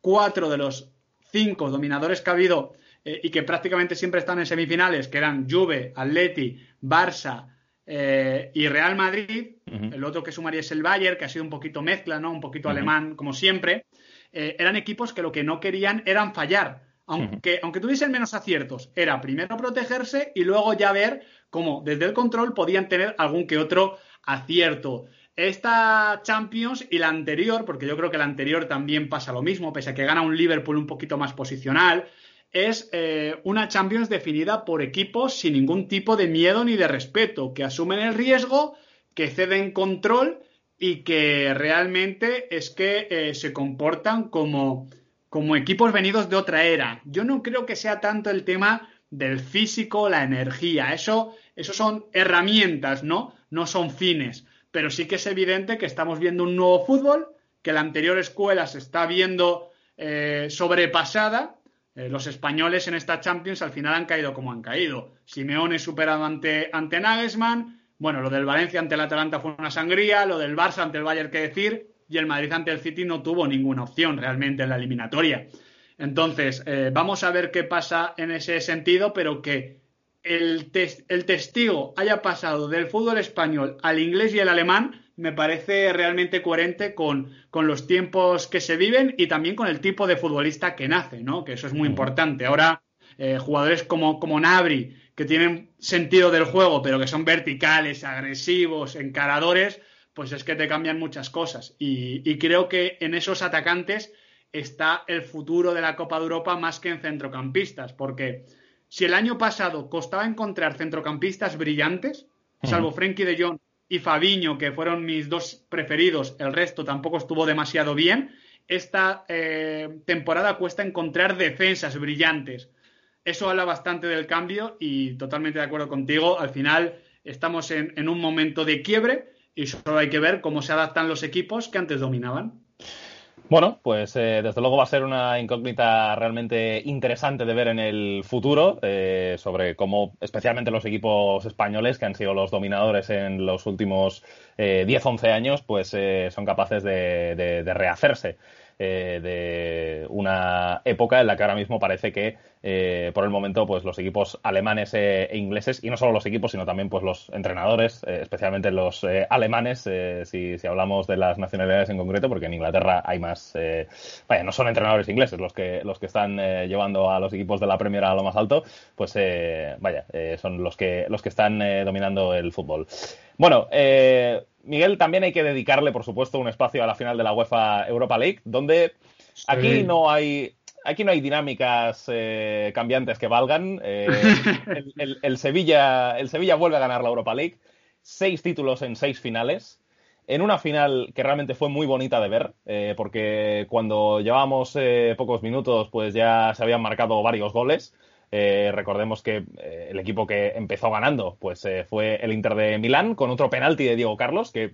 cuatro de los cinco dominadores que ha habido eh, y que prácticamente siempre están en semifinales, que eran Juve, Atleti, Barça eh, y Real Madrid, el otro que sumaría es el Bayern, que ha sido un poquito mezcla, ¿no? Un poquito alemán, como siempre, eh, eran equipos que lo que no querían eran fallar. Aunque, aunque tuviesen menos aciertos, era primero protegerse y luego ya ver cómo desde el control podían tener algún que otro acierto. Esta Champions y la anterior, porque yo creo que la anterior también pasa lo mismo, pese a que gana un Liverpool un poquito más posicional, es eh, una Champions definida por equipos sin ningún tipo de miedo ni de respeto, que asumen el riesgo, que ceden control y que realmente es que eh, se comportan como, como equipos venidos de otra era. Yo no creo que sea tanto el tema del físico, la energía, eso, eso son herramientas, ¿no? No son fines pero sí que es evidente que estamos viendo un nuevo fútbol, que la anterior escuela se está viendo eh, sobrepasada. Eh, los españoles en esta Champions al final han caído como han caído. Simeone superado ante, ante Nagelsmann. Bueno, lo del Valencia ante el Atalanta fue una sangría, lo del Barça ante el Bayern, qué decir, y el Madrid ante el City no tuvo ninguna opción realmente en la eliminatoria. Entonces, eh, vamos a ver qué pasa en ese sentido, pero que el, el, testigo haya pasado del fútbol español al inglés y el alemán me parece realmente coherente con, los tiempos que se viven y también con el tipo de futbolista que nace, ¿no? Que eso es muy importante. Ahora, eh, jugadores como, como Nabri, que tienen sentido del juego, pero que son verticales, agresivos, encaradores, pues es que te cambian muchas cosas. Y, y creo que en esos atacantes está el futuro de la Copa de Europa más que en centrocampistas, porque si el año pasado costaba encontrar centrocampistas brillantes, salvo Frenkie de Jong y Fabiño, que fueron mis dos preferidos, el resto tampoco estuvo demasiado bien, esta eh, temporada cuesta encontrar defensas brillantes. Eso habla bastante del cambio y totalmente de acuerdo contigo. Al final, estamos en, un momento de quiebre y solo hay que ver cómo se adaptan los equipos que antes dominaban. Bueno, pues eh, desde luego va a ser una incógnita realmente interesante de ver en el futuro eh, sobre cómo especialmente los equipos españoles que han sido los dominadores en los últimos 10-11 eh, años pues son capaces de rehacerse. Eh, de una época en la que ahora mismo parece que eh, por el momento pues los equipos alemanes e ingleses y no solo los equipos sino también pues los entrenadores especialmente los alemanes si, si, hablamos de las nacionalidades en concreto porque en Inglaterra hay más vaya no son entrenadores ingleses los que los que están llevando a los equipos de la Premier a lo más alto pues vaya son los que los que están dominando el fútbol. Bueno Miguel, también hay que dedicarle, por supuesto, un espacio a la final de la UEFA Europa League, donde aquí no hay aquí no hay dinámicas eh, cambiantes que valgan. Eh, *laughs* el, Sevilla, el Sevilla vuelve a ganar la Europa League. Seis títulos en seis finales. En una final que realmente fue muy bonita de ver, eh, porque cuando llevábamos pocos minutos, pues ya se habían marcado varios goles. Eh, recordemos que eh, el equipo que empezó ganando pues eh, fue el Inter de Milán con otro penalti de Diego Carlos que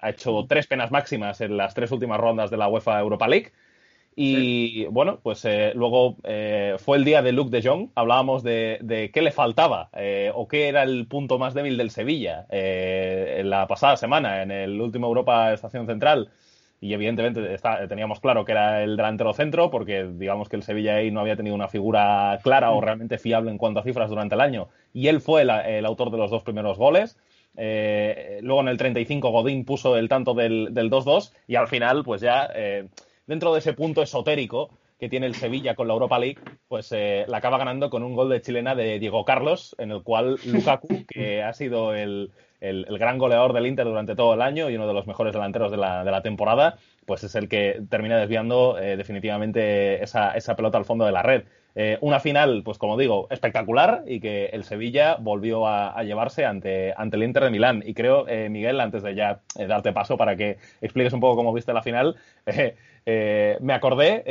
ha hecho tres penas máximas en las tres últimas rondas de la UEFA Europa League. Y bueno, pues luego fue el día de Luke de Jong. Hablábamos de, de qué le faltaba o qué era el punto más débil del Sevilla en la pasada semana, en el último Europa Estación Central y evidentemente teníamos claro que era el delantero centro porque digamos que el Sevilla ahí no había tenido una figura clara o realmente fiable en cuanto a cifras durante el año y él fue el, autor de los dos primeros goles. Eh, luego en el 35 Godín puso el tanto del 2-2 y al final pues ya eh, dentro de ese punto esotérico que tiene el Sevilla con la Europa League, pues eh, la acaba ganando con un gol de chilena de Diego Carlos, en el cual *laughs* Lukaku, que ha sido el, el, gran goleador del Inter durante todo el año y uno de los mejores delanteros de la, de la temporada, pues es el que termina desviando eh, definitivamente esa, esa, pelota al fondo de la red. Eh, una final, pues como digo, espectacular y que el Sevilla volvió a, llevarse ante, ante el Inter de Milán. Y creo, eh, Miguel, antes de ya darte paso para que expliques un poco cómo viste la final, *laughs* me acordé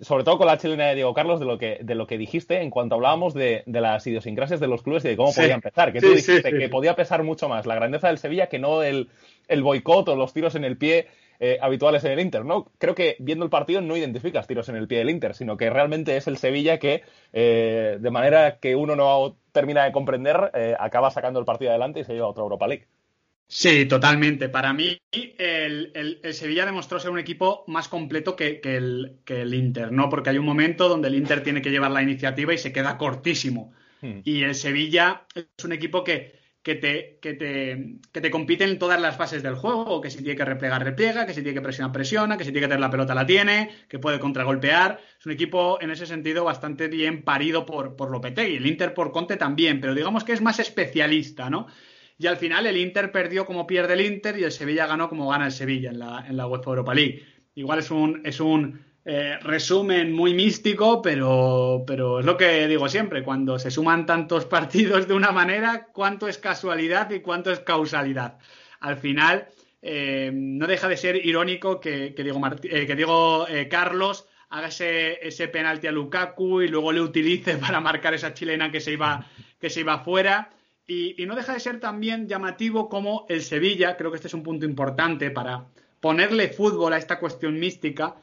sobre todo con la chilena de Diego Carlos, de lo que, de lo que dijiste en cuanto hablábamos de, las idiosincrasias de los clubes y de cómo podía empezar. Que tú dijiste que podía pesar mucho más la grandeza del Sevilla que no el, el boicot o los tiros en el pie eh, habituales en el Inter, ¿no? Creo que viendo el partido no identificas tiros en el pie del Inter, sino que realmente es el Sevilla que, eh, de manera que uno no termina de comprender, eh, acaba sacando el partido adelante y se lleva a otra Europa League. Sí, totalmente. Para mí, el, Sevilla demostró ser un equipo más completo que, el, el, Inter, ¿no? Porque hay un momento donde el Inter tiene que llevar la iniciativa y se queda cortísimo. Hmm. Y el Sevilla es un equipo que, que te, que, te, que te compite en todas las fases del juego, que si tiene que replegar, repliega, que si tiene que presionar, presiona, que si tiene que tener la pelota, la tiene, que puede contragolpear. Es un equipo, en ese sentido, bastante bien parido por, por Lopetegui. El Inter por Conte también, pero digamos que es más especialista, ¿no? Y al final el Inter perdió como pierde el Inter y el Sevilla ganó como gana el Sevilla en la, en la UEFA Europa League. Igual es un, es un eh, resumen muy místico, pero, pero es lo que digo siempre, cuando se suman tantos *laughs* partidos de una manera, cuánto es casualidad y cuánto es causalidad. Al final, eh, no deja de ser irónico que, que digo, eh, que digo Carlos haga ese, ese penalti a Lukaku y luego le utilice *laughs* para marcar esa chilena que se iba, que se iba fuera. Y, no deja de ser también llamativo como el Sevilla, creo que este es un punto importante para ponerle fútbol a esta cuestión mística,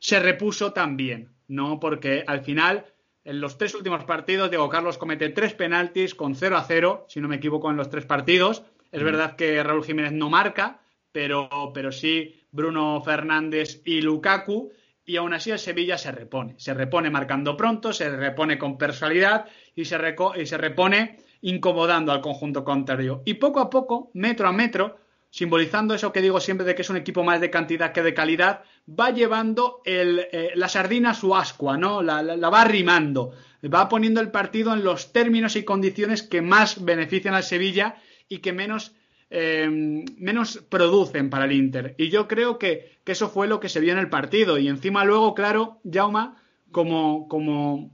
se repuso también, ¿no? Porque al final, en los tres últimos partidos, Diego Carlos comete tres penaltis con 0 a 0, si no me equivoco, en los tres partidos. Es verdad que Raúl Jiménez no marca, pero, pero sí Bruno Fernández y Lukaku. Y aún así el Sevilla se repone. Se repone marcando pronto, se repone con personalidad y se, y se repone incomodando al conjunto contrario. Y poco a poco, metro a metro, simbolizando eso que digo siempre de que es un equipo más de cantidad que de calidad, va llevando eh, la sardina a su ascua, ¿no? La, va arrimando, va poniendo el partido en los términos y condiciones que más benefician al Sevilla y que menos, eh, menos producen para el Inter. Y yo creo que, que, eso fue lo que se vio en el partido. Y encima luego, claro, Jauma, como, como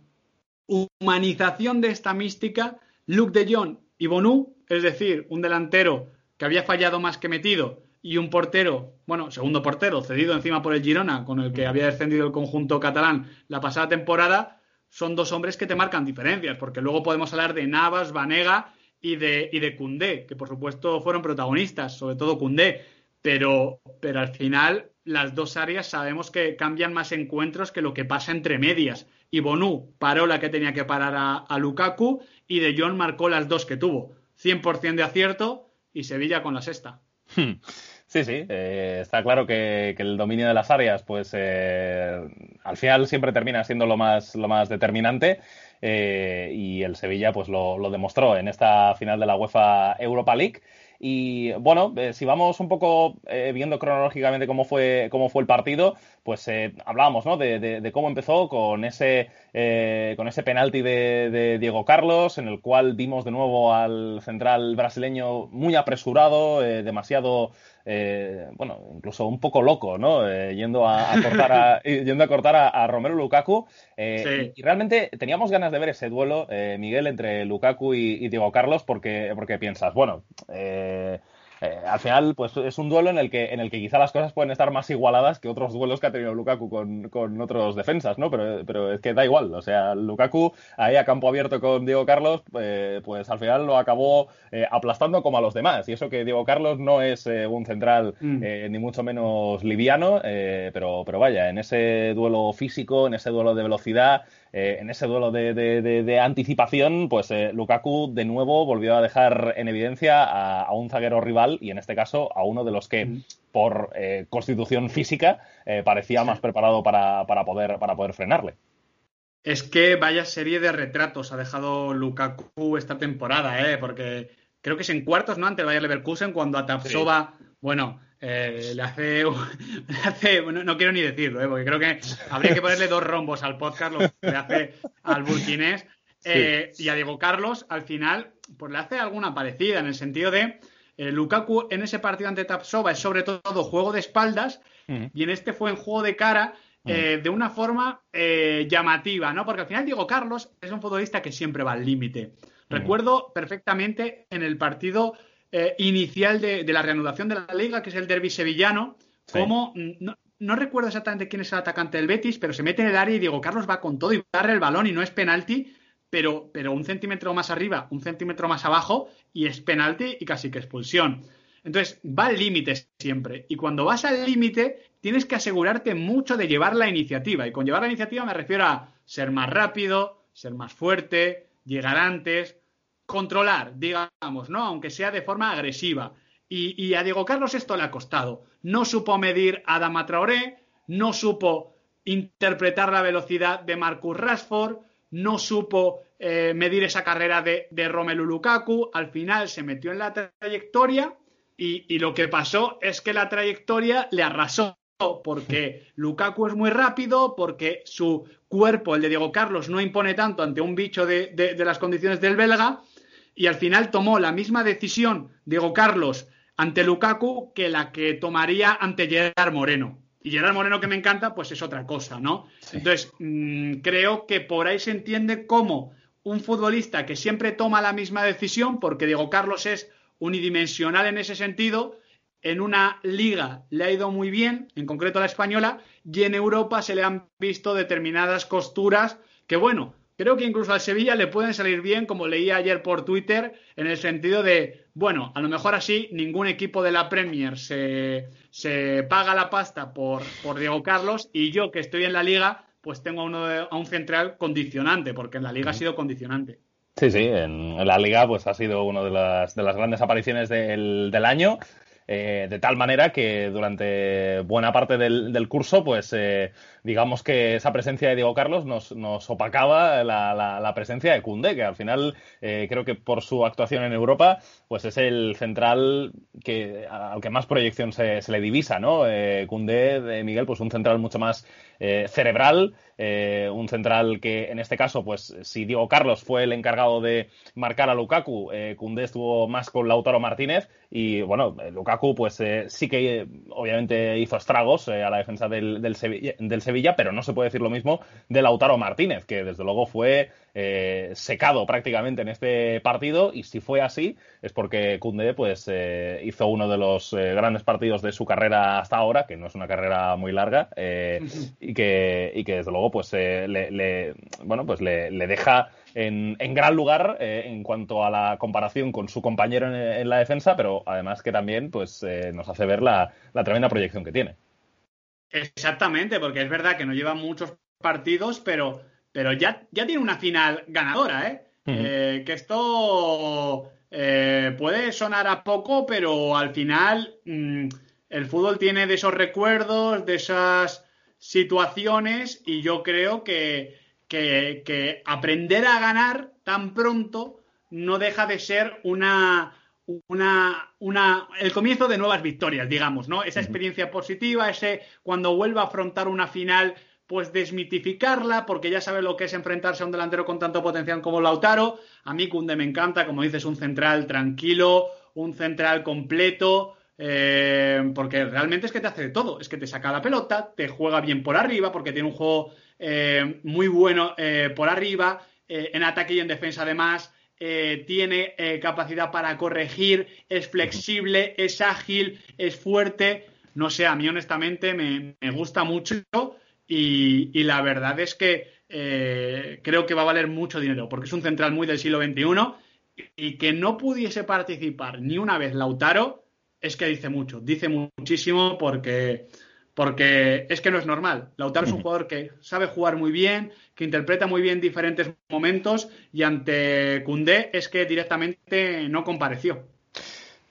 humanización de esta mística, Luke de Jong y Bonu, es decir, un delantero que había fallado más que metido y un portero, bueno, segundo portero, cedido encima por el Girona, con el que había descendido el conjunto catalán la pasada temporada, son dos hombres que te marcan diferencias, porque luego podemos hablar de Navas, Vanega y de, y de Cundé, que por supuesto fueron protagonistas, sobre todo Cundé, pero, pero al final las dos áreas sabemos que cambian más encuentros que lo que pasa entre medias. Y Bonú paró la que tenía que parar a, Lukaku y De Jong marcó las dos que tuvo. 100% de acierto y Sevilla con la sexta. Hmm. Sí, sí, eh, está claro que, el dominio de las áreas, pues eh, al final siempre termina siendo lo más, lo más determinante. Eh, y el Sevilla pues lo, lo, demostró en esta final de la UEFA Europa League. Y bueno, eh, si vamos un poco eh, viendo cronológicamente cómo fue, cómo fue el partido, pues eh, hablábamos ¿no? de, cómo empezó con ese, con ese penalti de, Diego Carlos, en el cual vimos de nuevo al central brasileño muy apresurado, demasiado eh, bueno, incluso un poco loco, ¿no? Eh, yendo, a, cortar a, *laughs* yendo a cortar a, Romero Lukaku. Eh, y, realmente teníamos ganas de ver ese duelo, Miguel, entre Lukaku y, y, Diego Carlos, porque, porque piensas, bueno, eh, al final, pues es un duelo en el que en el que quizá las cosas pueden estar más igualadas que otros duelos que ha tenido Lukaku con, con otros defensas, ¿no? Pero, pero, es que da igual. O sea, Lukaku ahí a campo abierto con Diego Carlos, eh, pues al final lo acabó eh, aplastando como a los demás. Y eso que Diego Carlos no es un central mm. ni mucho menos liviano, pero, pero vaya, en ese duelo físico, en ese duelo de velocidad, eh, en ese duelo de, anticipación, pues eh, Lukaku de nuevo volvió a dejar en evidencia a, un zaguero rival y en este caso a uno de los que por eh, constitución física parecía más preparado para, poder, para poder frenarle. Es que vaya serie de retratos ha dejado Lukaku esta temporada, ¿eh? porque creo que es en cuartos, ¿no? Ante el Bayer Leverkusen, cuando a Tapsova, bueno, eh, le hace, *laughs* no, quiero ni decirlo, ¿eh? porque creo que habría que ponerle dos rombos al podcast, lo que le hace al burkinés. Eh, y a Diego Carlos, al final, pues le hace alguna parecida, en el sentido de Lukaku en ese partido ante Tapsova es sobre todo juego de espaldas, y en este fue en juego de cara. de una forma llamativa, ¿no? Porque al final Diego Carlos es un futbolista que siempre va al límite. Recuerdo perfectamente en el partido eh, inicial de, la reanudación de la liga, que es el derby sevillano, como no, recuerdo exactamente quién es el atacante del Betis, pero se mete en el área y Diego Carlos va con todo y barre el balón y no es penalti, pero, pero un centímetro más arriba, un centímetro más abajo y es penalti y casi que expulsión. Entonces, va al límite siempre. Y cuando vas al límite, tienes que asegurarte mucho de llevar la iniciativa. Y con llevar la iniciativa me refiero a ser más rápido, ser más fuerte, llegar antes, controlar, digamos, ¿no? Aunque sea de forma agresiva. Y, a Diego Carlos esto le ha costado. No supo medir a Dama Traoré, no supo interpretar la velocidad de Marcus Rashford, no supo eh, medir esa carrera de, Romelu Lukaku. Al final se metió en la trayectoria y, lo que pasó es que la trayectoria le arrasó porque Lukaku es muy rápido, porque su cuerpo, el de Diego Carlos, no impone tanto ante un bicho de las condiciones del belga y al final tomó la misma decisión Diego Carlos ante Lukaku que la que tomaría ante Gerard Moreno. Y Gerard Moreno, que me encanta, pues es otra cosa, ¿no? Entonces, mm, creo que por ahí se entiende cómo un futbolista que siempre toma la misma decisión, porque Diego Carlos es unidimensional en ese sentido, en una liga le ha ido muy bien, en concreto la española, y en Europa se le han visto determinadas costuras que, bueno, Creo que incluso al Sevilla le pueden salir bien, como leía ayer por Twitter, en el sentido de, bueno, a lo mejor así ningún equipo de la Premier se, paga la pasta por, por, Diego Carlos y yo que estoy en la liga, pues tengo a, uno a un central condicionante, porque en la liga ha sido condicionante. Sí, sí, en, la liga pues ha sido una de las, de las grandes apariciones del, del año. Eh, de tal manera que durante buena parte del, del curso, pues eh, digamos que esa presencia de Diego Carlos nos, nos opacaba la, la, presencia de Cundé, que al final eh, creo que por su actuación en Europa, pues es el central que al que más proyección se, se le divisa, ¿no? Eh, de Miguel, pues un central mucho más eh, cerebral, eh, un central que en este caso, pues si Diego Carlos fue el encargado de marcar a Lukaku, eh, estuvo más con Lautaro Martínez y bueno, Lukaku pues sí que obviamente hizo estragos a la defensa del, del del Sevilla pero no se puede decir lo mismo de Lautaro Martínez, que desde luego fue eh, secado prácticamente en este partido, y si fue así, es porque Cundé pues, eh, hizo uno de los grandes partidos de su carrera hasta ahora, que no es una carrera muy larga, y, que, y que desde luego pues le, bueno, pues le, deja en, gran lugar en cuanto a la comparación con su compañero en, la defensa, pero además que también pues nos hace ver la, la tremenda proyección que tiene. Exactamente, porque es verdad que no lleva muchos partidos, pero, pero ya, ya tiene una final ganadora, ¿eh? eh que esto eh, puede sonar a poco, pero al final mm, el fútbol tiene de esos recuerdos, de esas situaciones, y yo creo que, que aprender a ganar tan pronto no deja de ser una, una, una, el comienzo de nuevas victorias, digamos, ¿no? Esa experiencia positiva, ese cuando vuelva a afrontar una final, pues desmitificarla, porque ya sabe lo que es enfrentarse a un delantero con tanto potencial como Lautaro. A mí Kunde me encanta, como dices, un central tranquilo, un central completo, eh, porque realmente es que te hace de todo. Es que te saca la pelota, te juega bien por arriba, porque tiene un juego eh, muy bueno eh, por arriba, en ataque y en defensa además. Eh, tiene eh, capacidad para corregir, es flexible, es ágil, es fuerte. No sé, a mí honestamente me, gusta mucho y, la verdad es que eh, creo que va a valer mucho dinero porque es un central muy del siglo XXI y que no pudiese participar ni una vez Lautaro es que dice mucho, dice muchísimo porque porque es que no es normal. Lautaro es un jugador que sabe jugar muy bien, que interpreta muy bien diferentes momentos y ante Cundé es que directamente no compareció.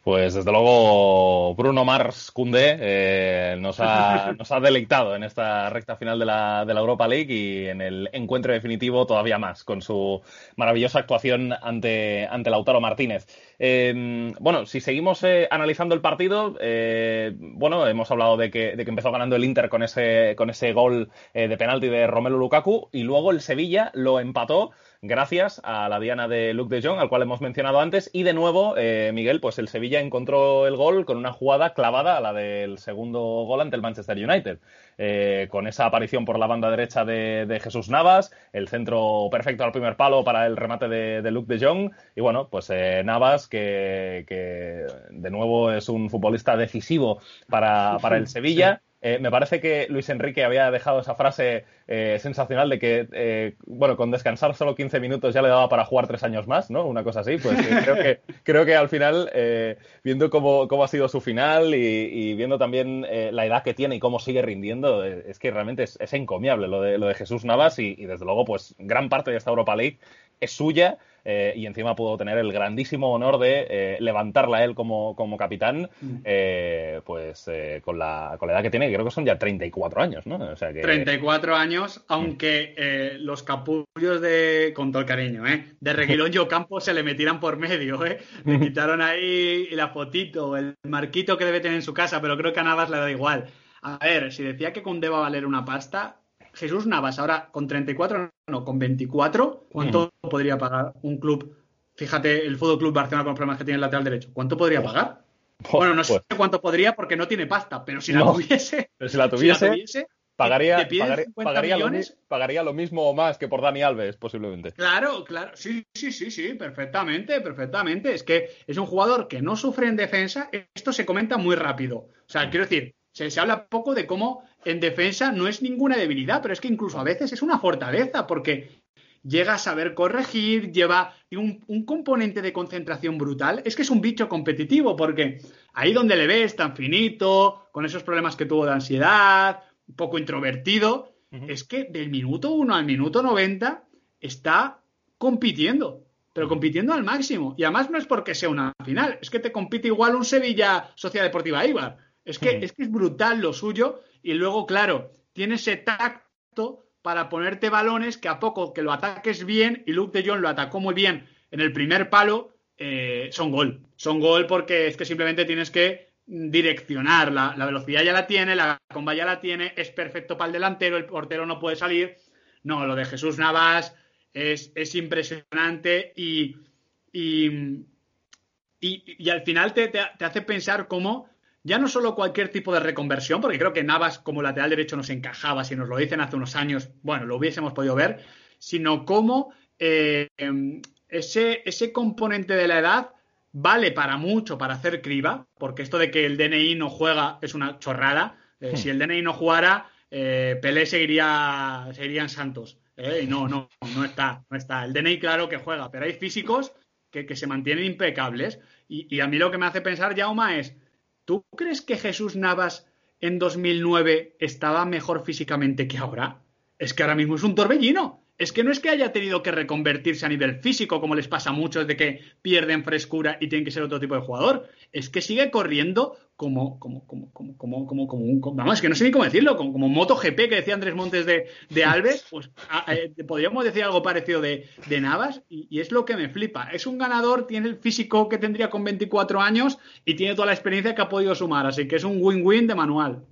Pues desde luego Bruno Mars Cundé eh, nos, ha, *laughs* nos, ha, deleitado en esta recta final de la, de la, Europa League y en el encuentro definitivo todavía más con su maravillosa actuación ante, ante Lautaro Martínez. Em, bueno, si seguimos eh, analizando el partido, eh, bueno, hemos hablado de que, de que, empezó ganando el Inter con ese, con ese gol de penalti de Romelu Lukaku y luego el Sevilla lo empató gracias a la diana de Luke de Jong, al cual hemos mencionado antes. Y de nuevo, eh, Miguel, pues el Sevilla encontró el gol con una jugada clavada a la del segundo gol ante el Manchester United. Eh, con esa aparición por la banda derecha de, Jesús Navas, el centro perfecto al primer palo para el remate de, Luke de Jong. Y bueno, pues eh, Navas, que, de nuevo es un futbolista decisivo para, para el *laughs* Sevilla. Eh, me parece que Luis Enrique había dejado esa frase eh, sensacional de que, eh, bueno, con descansar solo 15 minutos ya le daba para jugar tres años más, ¿no? Una cosa así. Pues creo, que, *laughs* creo que al final, viendo cómo, cómo, ha sido su final y, viendo también la edad que tiene y cómo sigue rindiendo, es que realmente es, encomiable lo de, lo de Jesús Navas y, y, desde luego, pues gran parte de esta Europa League es suya. Eh, y encima pudo tener el grandísimo honor de eh, levantarla él como, como capitán, mm. eh, pues con la, con, la, edad que tiene, creo que son ya 34 años, ¿no? O sea que... 34 años, aunque los capullos de, con todo el cariño, ¿eh? De Reguilón y Ocampo se le metieran por medio, ¿eh? Le quitaron ahí la fotito, el marquito que debe tener en su casa, pero creo que a Navas le da igual. A ver, si decía que con va a valer una pasta, Jesús Navas, ahora con 34, no, con 24, ¿cuánto podría pagar un club? Fíjate, el Fútbol Club Barcelona con los problemas que tiene el lateral derecho. ¿Cuánto podría pagar? bueno, no sé pues cuánto podría porque no tiene pasta, pero si la tuviese. *laughs* Pero si la tuviese. pagaría, pagaría, lo, pagaría, lo, mismo o más que por Dani Alves, posiblemente. Claro, claro. Sí, sí, sí, sí, perfectamente, perfectamente. Es que es un jugador que no sufre en defensa. Esto se comenta muy rápido. O sea, quiero decir, se, habla poco de cómo en defensa no es ninguna debilidad, pero es que incluso a veces es una fortaleza, porque llega a saber corregir, lleva un, un, componente de concentración brutal. Es que es un bicho competitivo, porque ahí donde le ves tan finito, con esos problemas que tuvo de ansiedad, un poco introvertido, es que del minuto 1 al minuto 90 está compitiendo, pero compitiendo al máximo. Y además no es porque sea una final, es que te compite igual un Sevilla Sociedad Deportiva Ibar. Es que, es que es brutal lo suyo y luego, claro, tiene ese tacto para ponerte balones que a poco que lo ataques bien y Luke de Jong lo atacó muy bien en el primer palo, eh, son gol. Son gol porque es que simplemente tienes que direccionar. La, velocidad ya la tiene, la comba ya la tiene, es perfecto para el delantero, el portero no puede salir. No, lo de Jesús Navas es, impresionante y, y, y, al final te, te hace pensar cómo ya no solo cualquier tipo de reconversión, porque creo que Navas como lateral derecho nos encajaba, si nos lo dicen hace unos años, bueno, lo hubiésemos podido ver, sino cómo eh, ese, ese componente de la edad vale para mucho para hacer criba, porque esto de que el DNI no juega es una chorrada. Eh, si el DNI no jugara, eh, Pelé seguiría, seguiría en Santos. ¿eh? no, no, no está, no está. El DNI claro que juega, pero hay físicos que, que se mantienen impecables. Y, y, a mí lo que me hace pensar, Jauma, es, ¿tú crees que Jesús Navas en 2009 estaba mejor físicamente que ahora? Es que ahora mismo es un torbellino es que no es que haya tenido que reconvertirse a nivel físico, como les pasa a muchos, de que pierden frescura y tienen que ser otro tipo de jugador. Es que sigue corriendo como, como, como, como, como, como, como un. Vamos, es que no sé ni cómo decirlo, como, como MotoGP que decía Andrés Montes de, de *laughs* Alves, pues eh, podríamos decir algo parecido de, de Navas, y, y, es lo que me flipa. Es un ganador, tiene el físico que tendría con 24 años y tiene toda la experiencia que ha podido sumar, así que es un win-win de manual.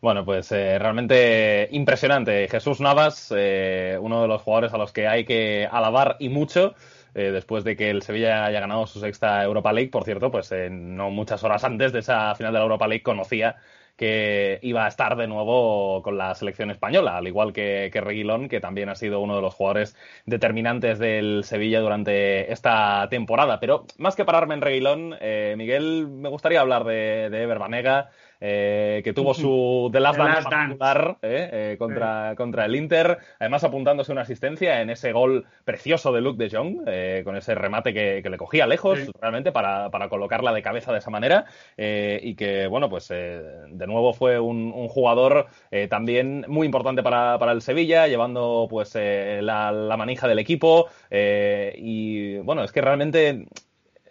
Bueno, pues eh, realmente impresionante. Jesús Navas, eh, uno de los jugadores a los que hay que alabar y mucho. Eh, después de que el Sevilla haya ganado su sexta Europa League, por cierto, pues no muchas horas antes de esa final de la Europa League conocía que iba a estar de nuevo con la selección española, al igual que, que Reguilón, que también ha sido uno de los jugadores determinantes del Sevilla durante esta temporada. Pero más que pararme en Reguilón, eh, Miguel, me gustaría hablar de, de Ever Banega, eh, que tuvo *laughs* su The Last Dance particular eh, eh, contra, sí. contra el Inter, además apuntándose una asistencia en ese gol precioso de Luke de Jong, eh, con ese remate que, que, le cogía lejos sí. realmente para, para, colocarla de cabeza de esa manera eh, y que, bueno, pues de nuevo fue un, un jugador también muy importante para, para, el Sevilla, llevando pues la, la, manija del equipo y, bueno, es que realmente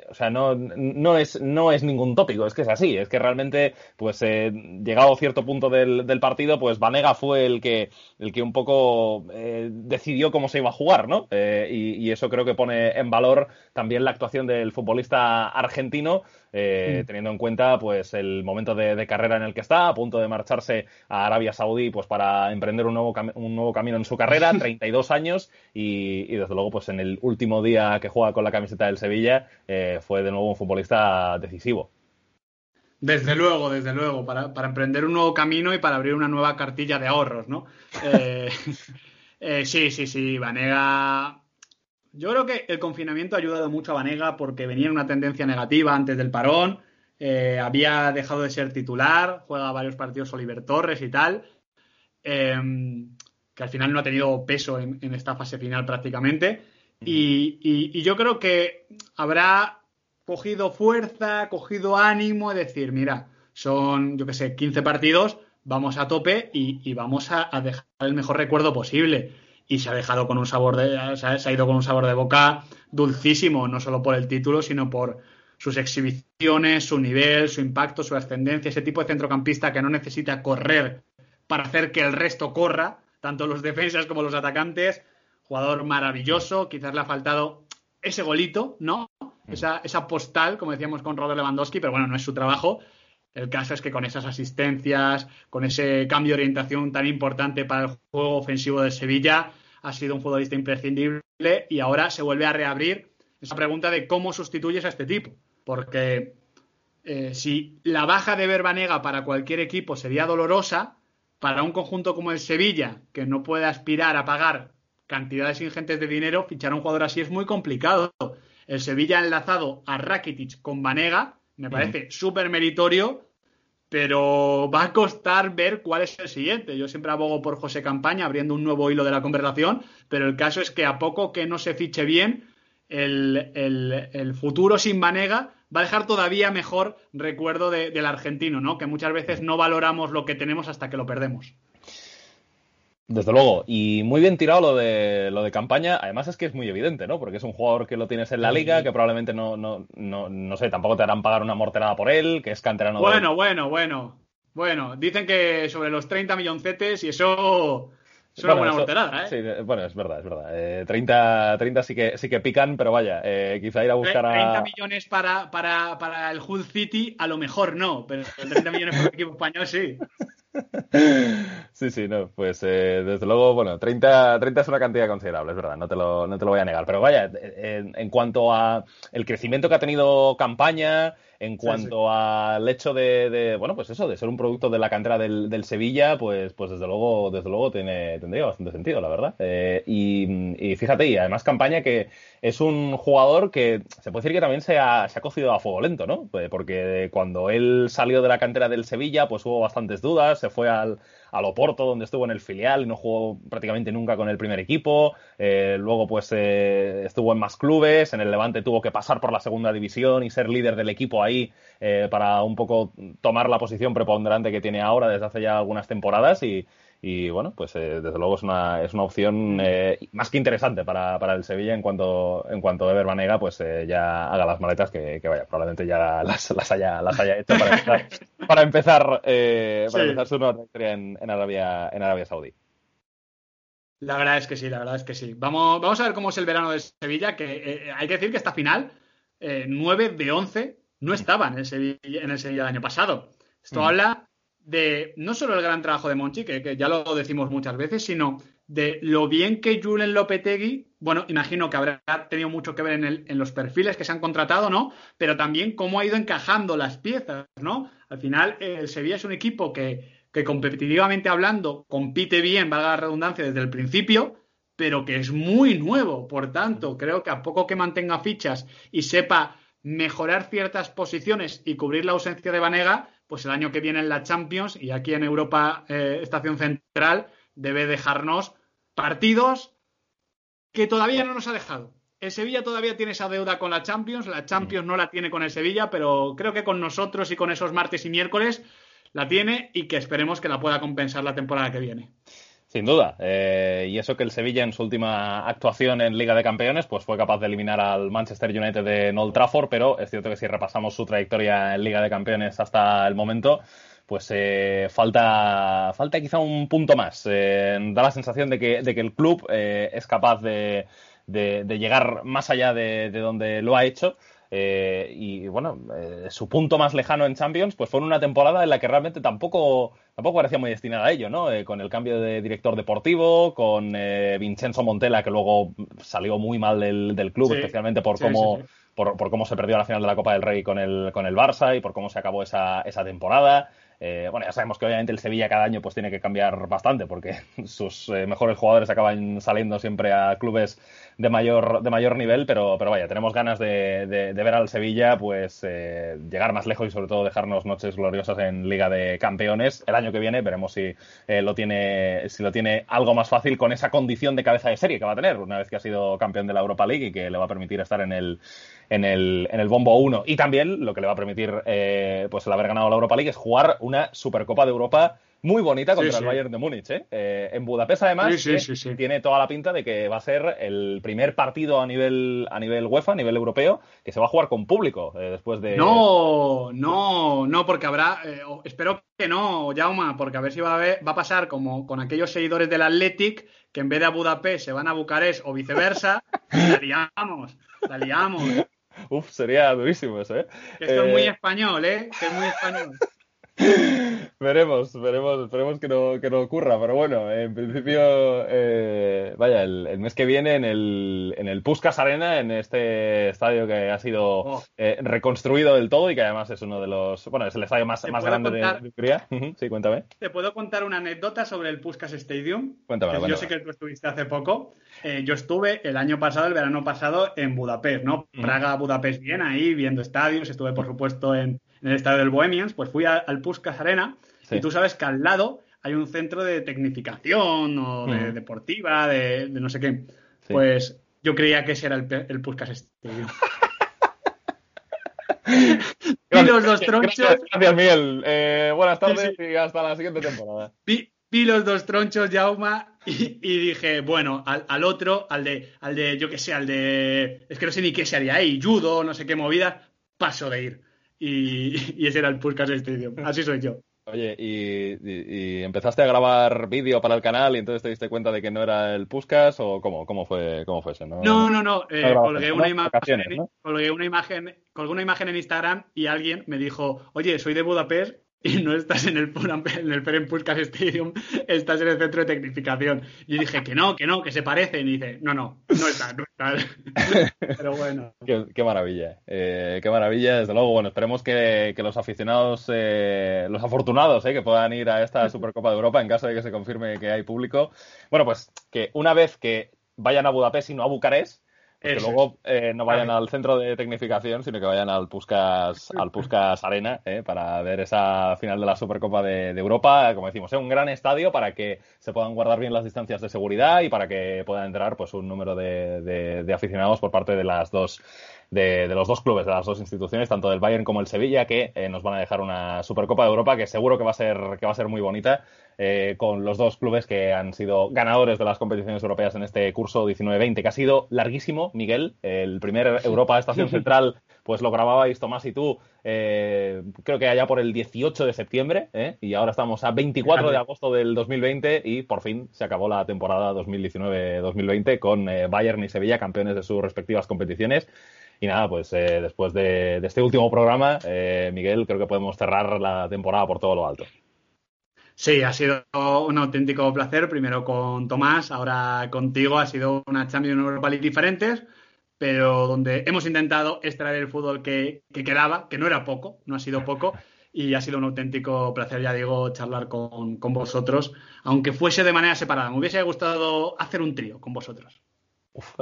o sea, no, no, es, no es ningún tópico, es que es así, es que realmente, pues, eh, llegado a cierto punto del, del, partido, pues Vanega fue el que, el que un poco eh, decidió cómo se iba a jugar, ¿no? Eh, y, y, eso creo que pone en valor también la actuación del futbolista argentino, eh, teniendo en cuenta pues el momento de, de, carrera en el que está, a punto de marcharse a Arabia Saudí pues para emprender un nuevo, un nuevo camino en su carrera, *laughs* 32 años y, y, desde luego pues en el último día que juega con la camiseta del Sevilla eh, fue de nuevo un futbolista decisivo. Desde luego, desde luego, para, para, emprender un nuevo camino y para abrir una nueva cartilla de ahorros, ¿no? eh, *laughs* eh, sí, sí, sí, Vanega yo creo que el confinamiento ha ayudado mucho a Vanega porque venía en una tendencia negativa antes del parón, eh, había dejado de ser titular, juega varios partidos Oliver Torres y tal, eh, que al final no ha tenido peso en, en esta fase final prácticamente. Y, y, y, yo creo que habrá cogido fuerza, cogido ánimo de decir, mira, son, yo qué sé, 15 partidos, vamos a tope y, vamos a, dejar el mejor recuerdo posible y se ha dejado con un sabor de, se ha ido con un sabor de boca dulcísimo, no solo por el título, sino por sus exhibiciones, su nivel, su impacto, su ascendencia, ese tipo de centrocampista que no necesita correr para hacer que el resto corra, tanto los defensas como los atacantes, jugador maravilloso, quizás le ha faltado ese golito, ¿no? Esa, esa postal, como decíamos con Robert Lewandowski, pero bueno, no es su trabajo. El caso es que con esas asistencias, con ese cambio de orientación tan importante para el juego ofensivo de Sevilla, ha sido un futbolista imprescindible y ahora se vuelve a reabrir esa pregunta de cómo sustituyes a este tipo. Porque eh, si la baja de Verbanega para cualquier equipo sería dolorosa, para un conjunto como el Sevilla, que no puede aspirar a pagar cantidades ingentes de dinero, fichar a un jugador así es muy complicado. El Sevilla ha enlazado a Rakitic con Vanega, me parece súper meritorio, pero va a costar ver cuál es el siguiente. Yo siempre abogo por José Campaña, abriendo un nuevo hilo de la conversación, pero el caso es que a poco que no se fiche bien, el, el, el futuro sin Vanega va a dejar todavía mejor recuerdo de, del argentino, ¿no? Que muchas veces no valoramos lo que tenemos hasta que lo perdemos. Desde luego, y muy bien tirado lo de lo de campaña, además es que es muy evidente, ¿no? Porque es un jugador que lo tienes en la liga, que probablemente no, no, no, no sé, tampoco te harán pagar una morterada por él, que es canterano Bueno, de... bueno, bueno. Bueno, dicen que sobre los 30 milloncetes y eso es una buena morterada, ¿eh? Sí, bueno, es verdad, es verdad. Eh, 30, 30 sí que sí que pican, pero vaya, eh, quizá ir a buscar 30 a 30 millones para, para, para el Hull City a lo mejor no, pero 30 millones para el equipo español sí. Sí, sí, no, pues eh, desde luego, bueno, 30, 30 es una cantidad considerable, es verdad, no te lo, no te lo voy a negar. Pero vaya, en, en cuanto a el crecimiento que ha tenido campaña, En cuanto al hecho de, bueno, pues eso, de ser un producto de la cantera del, Sevilla, pues, pues desde luego, desde luego tiene, tendría bastante sentido, la verdad. Eh, y, fíjate, y además campaña que es un jugador que se puede decir que también se ha, se ha cocido a fuego lento, ¿no? Pues porque cuando él salió de la cantera del Sevilla, pues hubo bastantes dudas, se fue al, al Oporto, donde estuvo en el filial y no jugó prácticamente nunca con el primer equipo. Eh, luego, pues eh, estuvo en más clubes. En el Levante tuvo que pasar por la segunda división y ser líder del equipo ahí eh, para un poco tomar la posición preponderante que tiene ahora desde hace ya algunas temporadas. Y, y bueno, pues eh, desde luego es una, es una opción eh, más que interesante para, para, el Sevilla en cuanto, en cuanto Ever Banega pues eh, ya haga las maletas que, que, vaya, probablemente ya las, las, haya, las haya hecho para *laughs* empezar, para empezar, para empezar su nueva trayectoria en, en, Arabia, en Arabia Saudí. La verdad es que sí, la verdad es que sí. Vamos, vamos a ver cómo es el verano de Sevilla, que hay que decir que esta final, 9 de 11 no estaban en el Sevilla, en el Sevilla del año pasado. Esto mm. habla de no solo el gran trabajo de Monchi, que, ya lo decimos muchas veces, sino de lo bien que Julen Lopetegui, bueno, imagino que habrá tenido mucho que ver en, en, los perfiles que se han contratado, ¿no? Pero también cómo ha ido encajando las piezas, ¿no? Al final, el Sevilla es un equipo que, que competitivamente hablando compite bien, valga la redundancia, desde el principio, pero que es muy nuevo. Por tanto, creo que a poco que mantenga fichas y sepa mejorar ciertas posiciones y cubrir la ausencia de Vanega, pues el año que viene en la Champions y aquí en Europa eh, Estación Central debe dejarnos partidos que todavía no nos ha dejado. El Sevilla todavía tiene esa deuda con la Champions, la Champions no la tiene con el Sevilla, pero creo que con nosotros y con esos martes y miércoles la tiene y que esperemos que la pueda compensar la temporada que viene. Sin duda. Eh, y eso que el Sevilla en su última actuación en Liga de Campeones pues fue capaz de eliminar al Manchester United de Old Trafford, pero es cierto que si repasamos su trayectoria en Liga de Campeones hasta el momento, pues eh, falta, falta quizá un punto más. Eh, da la sensación de que, de que el club es capaz de, de, llegar más allá de, de donde lo ha hecho. Eh, y bueno, eh, su punto más lejano en Champions, pues fue en una temporada en la que realmente tampoco, tampoco parecía muy destinada a ello, ¿no? Eh, con el cambio de director deportivo, con Vincenzo Montella, que luego salió muy mal del, club, especialmente por cómo. por, por, cómo se perdió la final de la Copa del Rey con el, con el Barça y por cómo se acabó esa, esa temporada. Eh, bueno, ya sabemos que obviamente el Sevilla cada año pues tiene que cambiar bastante porque *laughs* sus eh, mejores jugadores acaban saliendo siempre a clubes de mayor, de mayor nivel, pero, pero vaya, tenemos ganas de, de, ver al Sevilla pues eh, llegar más lejos y sobre todo dejarnos noches gloriosas en Liga de Campeones. El año que viene veremos si lo tiene si lo tiene algo más fácil con esa condición de cabeza de serie que va a tener una vez que ha sido campeón de la Europa League y que le va a permitir estar en el en el, en el bombo 1. Y también lo que le va a permitir eh, pues el haber ganado la Europa League es jugar una Supercopa de Europa muy bonita contra el Bayern de Múnich. ¿eh? ¿eh? en Budapest, además, tiene toda la pinta de que va a ser el primer partido a nivel, a nivel UEFA, a nivel europeo, que se va a jugar con público eh, después de. No, no, no, porque habrá. espero que no, Jauma, porque a ver si va a, va a pasar como con aquellos seguidores del Athletic que en vez de a Budapest se van a Bucarest o viceversa. *laughs* la liamos, la liamos. Uf, sería durísimo eso, ¿eh? esto es muy eh, español, ¿eh? Que es muy español. *laughs* veremos, veremos, esperemos que no, que no ocurra, pero bueno, en principio, eh, vaya, el, mes que viene en el, en el Puskas Arena, en este estadio que ha sido oh. eh, reconstruido del todo y que además es uno de los, bueno, es el estadio más, más grande de, Hungría. sí, cuéntame. Te puedo contar una anécdota sobre el Puskas Stadium. Cuéntame, Yo sé que tú estuviste hace poco. Eh, yo estuve el año pasado, el verano pasado, en Budapest, ¿no? Praga, Budapest, bien ahí, viendo estadios. Estuve, por supuesto, en en el estadio del Bohemians, pues fui al Puskas Arena y tú sabes que al lado hay un centro de tecnificación o de deportiva, de, no sé qué. Pues yo creía que ese era el, el Puskas Stadium. *laughs* y los dos tronchos. Gracias, Miguel. Eh, buenas tardes y hasta la siguiente temporada. Vi, los dos tronchos, Jauma, y, y dije, bueno, al, al, otro, al de, al de, yo qué sé, al de. Es que no sé ni qué se haría ahí, judo, no sé qué movida, paso de ir y, ese era el Puskas Stadium. Así soy yo. Oye, y, empezaste a grabar vídeo para el canal y entonces te diste cuenta de que no era el Puskas o cómo, cómo fue cómo fue eso? No, no, no. Eh, colgué, una imagen, colgué, una imagen, colgué una imagen en Instagram y alguien me dijo, oye, soy de Budapest y no estás en el, en el Peren Puskas Stadium, estás en el centro de tecnificación. Y dije que no, que no, que se parecen. Y dice, no, no, no está, no está. *laughs* Pero bueno. Qué, maravilla, eh, qué maravilla. Desde luego, bueno, esperemos que, los aficionados, eh, los afortunados, eh, que puedan ir a esta *laughs* Supercopa de Europa en caso de que se confirme que hay público. Bueno, pues que una vez que vayan a Budapest y no a Bucarest, que luego eh, no vayan al centro de tecnificación, sino que vayan al Puskas, al Puskas Arena eh, para ver esa final de la Supercopa de, Europa. Como decimos, es un gran estadio para que se puedan guardar bien las distancias de seguridad y para que puedan entrar pues un número de aficionados por parte de las dos de, los dos clubes, de las dos instituciones, tanto del Bayern como el Sevilla, que eh, nos van a dejar una Supercopa de Europa que seguro que va a ser, que va a ser muy bonita, eh, con los dos clubes que han sido ganadores de las competiciones europeas en este curso 19-20, que ha sido larguísimo, Miguel. El primer Europa Estación *laughs* Central, pues lo grababais Tomás y tú, eh, creo que allá por el 18 de septiembre, y ahora estamos a 24 de agosto del 2020 y por fin se acabó la temporada 2019-2020 con Bayern y Sevilla campeones de sus respectivas competiciones. Y nada, pues eh, después de, este último programa, eh, Miguel, creo que podemos cerrar la temporada por todo lo alto. Sí, ha sido un auténtico placer, primero con Tomás, ahora contigo. Ha sido una Champions Europa League diferentes, pero donde hemos intentado extraer el fútbol que, quedaba, que no era poco, no ha sido poco, y ha sido un auténtico placer, ya digo, charlar con, con vosotros, aunque fuese de manera separada. Me hubiese gustado hacer un trío con vosotros.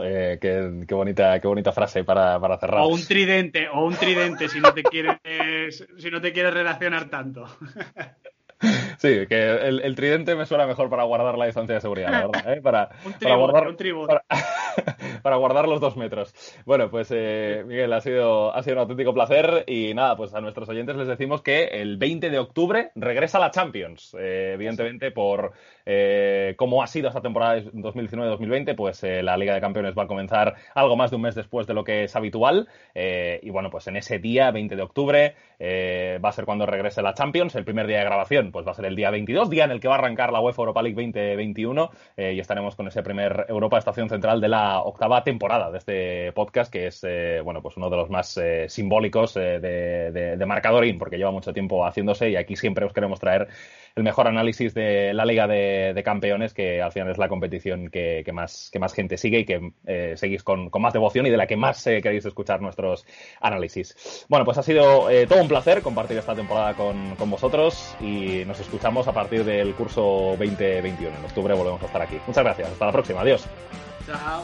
Eh, qué, bonita, qué bonita frase para, para, cerrar. O un tridente, o un tridente si no te quieres, si no te quieres relacionar tanto. *laughs* Sí, que el, tridente me suena mejor para guardar la distancia de seguridad, la verdad. ¿eh? Para, *laughs* para, guardar, *laughs* para, guardar los dos metros. Bueno, pues eh, Miguel, ha sido, ha sido un auténtico placer y nada, pues a nuestros oyentes les decimos que el 20 de octubre regresa la Champions. Eh, evidentemente, por cómo ha sido esta temporada 2019-2020, pues la Liga de Campeones va a comenzar algo más de un mes después de lo que es habitual. y bueno, pues en ese día, 20 de octubre, va a ser cuando regrese la Champions, el primer día de grabación pues va a ser el día 22, día en el que va a arrancar la UEFA Europa League 2021 eh, y estaremos con ese primer Europa Estación Central de la octava temporada de este podcast, que es eh, bueno pues uno de los más eh, simbólicos de, de, de Marcadorín, porque lleva mucho tiempo haciéndose y aquí siempre os queremos traer el mejor análisis de la Liga de, Campeones, que al final es la competición que, más, que más gente sigue y que eh, seguís con, más devoción y de la que más eh, queréis escuchar nuestros análisis. Bueno, pues ha sido eh, todo un placer compartir esta temporada con, con vosotros y nos escuchamos a partir del curso 2021. En octubre volvemos a estar aquí. Muchas gracias. Hasta la próxima. Adiós. Chao.